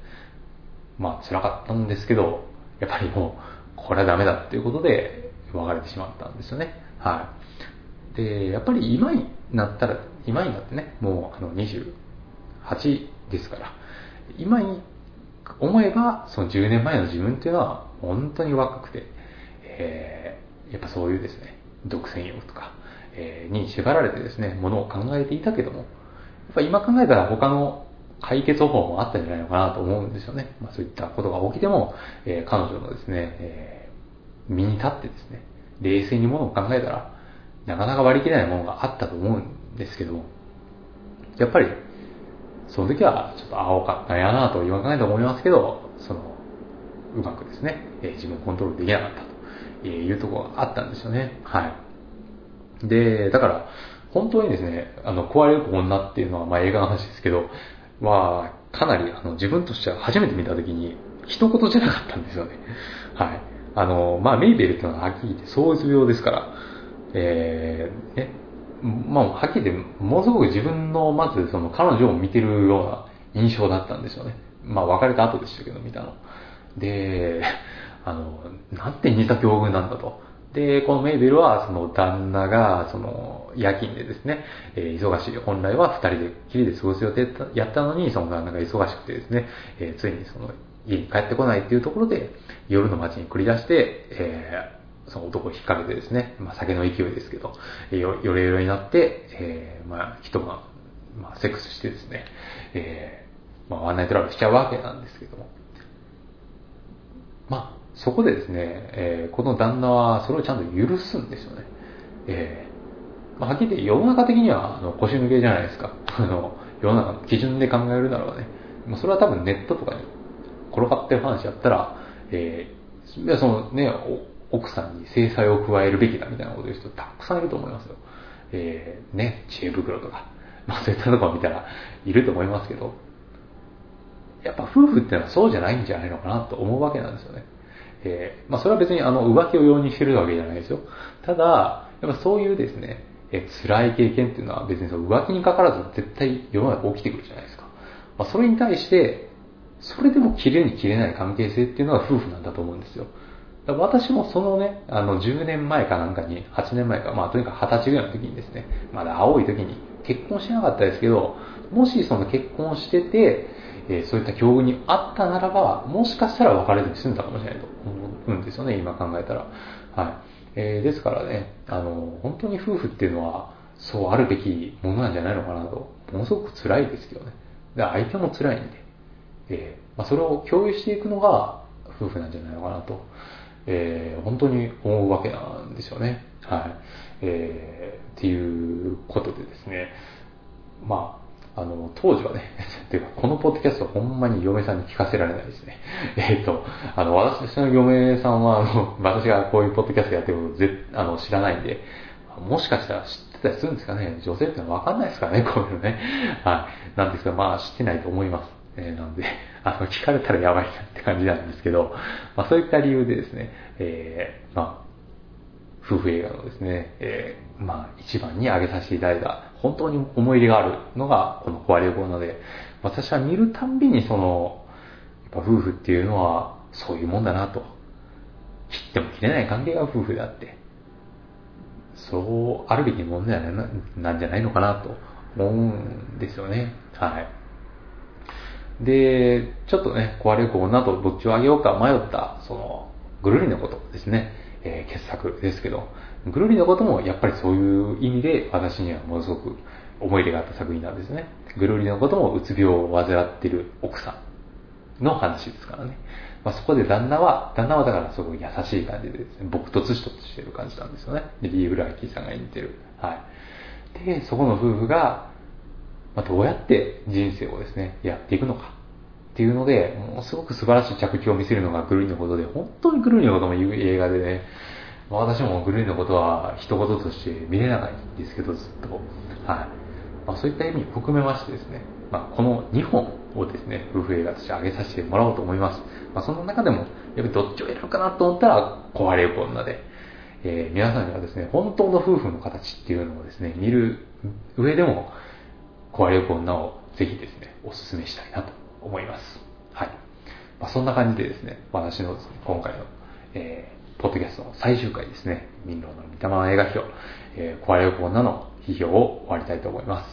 まあ辛かったんですけど、やっぱりもう、これはダメだっていうことで別れてしまったんですよね。はい。で、やっぱり今になったら、今になってね、もうあの28ですから、今に思えば、その10年前の自分っていうのは本当に若くて、えー、やっぱそういうですね、独占欲とか、えー、に縛られてですね、ものを考えていたけども、っぱ今考えたら他の解決方法もあったんじゃないのかなと思うんですよね。まあ、そういったことが起きても、えー、彼女のですね、えー、身に立ってですね、冷静にものを考えたら、なかなか割り切れないものがあったと思うんですけど、やっぱりその時はちょっと青かったんやなと言わないと思いますけど、その、うまくですね、えー、自分をコントロールできなかったというところがあったんですよね。はい。で、だから、本当にですね、あの、壊れる女っていうのは、まあ映画の話ですけど、は、かなり、あの、自分としては初めて見た時に、一言じゃなかったんですよね。はい。あの、まあメイベルっていうのははっきり言って創う病ですから、えー、ね、まあ、はっきり言って、ものすごく自分の、まず、その、彼女を見てるような印象だったんですよね。まあ、別れた後でしたけど、見たの。で、あの、なんて似た境遇なんだと。で、このメイベルは、その、旦那が、その、夜勤でですね、えー、忙しい。本来は二人できりで過ごす予定やったのに、その旦那が忙しくてですね、えー、ついにその、家に帰ってこないっていうところで、夜の街に繰り出して、えーその男を引っ掛けてですね、まあ、酒の勢いですけど、よよれよれになって、えー、まあ、人が、まあ、セックスしてですね、えー、まあ、ワンナイトラブしちゃうわけなんですけども。まあ、そこでですね、えー、この旦那はそれをちゃんと許すんですよね。えー、まあ、はっきり言って世の中的には、あの、腰抜けじゃないですか。あの、世の中の基準で考えるならばね、まあ、それは多分ネットとかに転がってる話やったら、えー、そのね、奥さんに制裁を加えるべきだみたいなこと言う人たくさんいると思いますよ。えー、ね、知恵袋とか、まあそういったとこを見たらいると思いますけど、やっぱ夫婦ってのはそうじゃないんじゃないのかなと思うわけなんですよね。えー、まあそれは別にあの浮気を容認してるわけじゃないですよ。ただ、やっぱそういうですね、えー、辛い経験っていうのは別にその浮気にかからず絶対世の中起きてくるじゃないですか。まあそれに対して、それでも切れに切れない関係性っていうのが夫婦なんだと思うんですよ。私もそのね、あの、10年前かなんかに、8年前か、まあ、とにかく20歳ぐらいの時にですね、まだ青い時に結婚してなかったですけど、もしその結婚してて、えー、そういった境遇にあったならば、もしかしたら別れずに済んだかもしれないと思うんですよね、今考えたら。はい。えー、ですからね、あの、本当に夫婦っていうのは、そうあるべきものなんじゃないのかなと、ものすごく辛いですけどね。で相手も辛いんで、えーまあ、それを共有していくのが夫婦なんじゃないのかなと。えー、本当に思うわけなんですよね。はい。えー、っていうことでですね、まあ、あの、当時はね、ていうか、このポッドキャストほんまに嫁さんに聞かせられないですね。えっ、ー、と、あの、私の嫁さんは、あの、私がこういうポッドキャストやってることぜあの知らないんで、もしかしたら知ってたりするんですかね。女性ってのはわかんないですからね、こういうのね。はい。なんですが、まあ、知ってないと思います。えー、なので、あの、聞かれたらやばいなって感じなんですけど、まあそういった理由でですね、えー、まあ、夫婦映画のですね、えー、まあ一番に挙げさせていただいた、本当に思い入れがあるのが、この壊れ子なので、私は見るたんびにその、やっぱ夫婦っていうのは、そういうもんだなと。切っても切れない関係が夫婦であって、そうあるべきものなんじゃないのかなと思うんですよね。はい。で、ちょっとね、壊れる女とどっちをあげようか迷った、その、ぐるりのことですね、えー、傑作ですけど、ぐるりのこともやっぱりそういう意味で私にはものすごく思い入れがあった作品なんですね。ぐるりのこともうつ病を患っている奥さんの話ですからね。まあ、そこで旦那は、旦那はだからすごい優しい感じでですね、僕とつしとつしてる感じなんですよね。で、リー・フランキーさんが演じてる。はい。で、そこの夫婦が、まあ、どうやって人生をですね、やっていくのか。っていうので、ものすごく素晴らしい着地を見せるのがグルーニのことで、本当にグルーニのことも言う映画でね、私もグルーニのことは一言として見れないんですけど、ずっと。はい。まあ、そういった意味を含めましてですね、まあ、この2本をですね、夫婦映画として挙げさせてもらおうと思います。まあ、その中でも、やっぱりどっちを選ぶかなと思ったら、壊れる女で、えー、皆さんにはですね、本当の夫婦の形っていうのをですね、見る上でも、壊れる女をぜひですね、お勧めしたいなと思います。はい。まあ、そんな感じでですね、私の、今回の、えー、ポッドキャストの最終回ですね、民謡の御霊映画表、えー、壊れる女の批評を終わりたいと思います。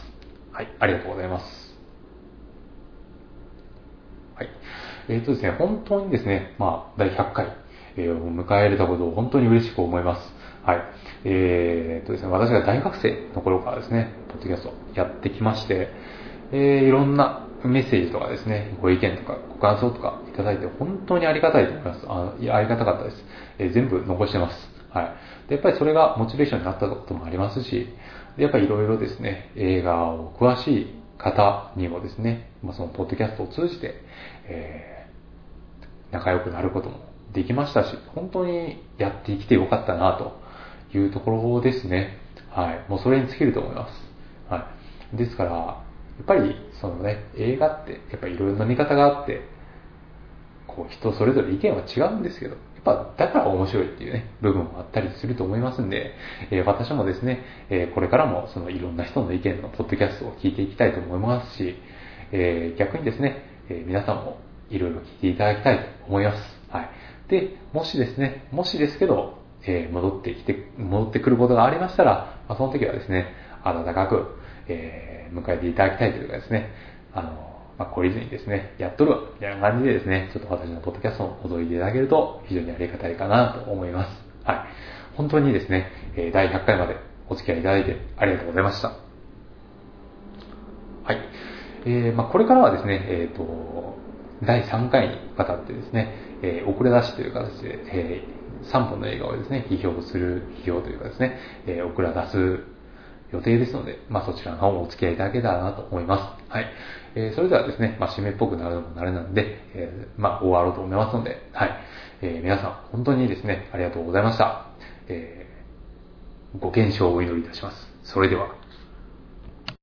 はい、ありがとうございます。はい。えっ、ー、とですね、本当にですね、まあ、第100回、えー、を迎え入れたことを本当に嬉しく思います。はい。えー、とですね、私が大学生の頃からですね、ポッドキャストやってきまして、えー、いろんなメッセージとかですね、ご意見とかご感想とかいただいて本当にありがたいと思います。あありがたかったです、えー、全部残してます。はい。で、やっぱりそれがモチベーションになったこともありますし、でやっぱりいろいろですね、映画を詳しい方にもですね、まあ、そのポッドキャストを通じて、えー、仲良くなることもできましたし、本当にやってきてよかったなというところですね。はい。もうそれに尽きると思います。はい。ですから、っぱりそのね、映画ってやっぱりいろな見方があって、こう人それぞれ意見は違うんですけどや、っぱだから面白いっていうね、部分もあったりすると思いますんで、えー、私もですね、えー、これからもそのいろんな人の意見のポッドキャストを聞いていきたいと思いますし、えー、逆にですね、え皆さんもいろいろ聞いていただきたいと思います。はい。で、もしですね、もしですけど、え戻ってきて、戻ってくることがありましたら、まあ、その時はですね、温かく、え迎えていただきたいというかですね、あのまあ、懲りずにですね、やっとるわ、みたいな感じでですね、ちょっと私のポッドキャストを覗いていただけると非常にありがたいかなと思います。はい。本当にですね、第100回までお付き合いいただいてありがとうございました。はい。えー、まあ、これからはですね、えっ、ー、と、第3回にわたってですね、えー、遅れ出しという形で、え、3本の映画をですね、批評する、批評というかですね、えー、遅れ出す予定ですので、まあ、そちらの方もお付き合いいただけたらなと思います。はい。えー、それではですね、まあ、締めっぽくなるのも慣れなんで、えー、まあ、終わろうと思いますので、はい。えー、皆さん、本当にですね、ありがとうございました。えー、ご健勝をお祈りいたします。それでは。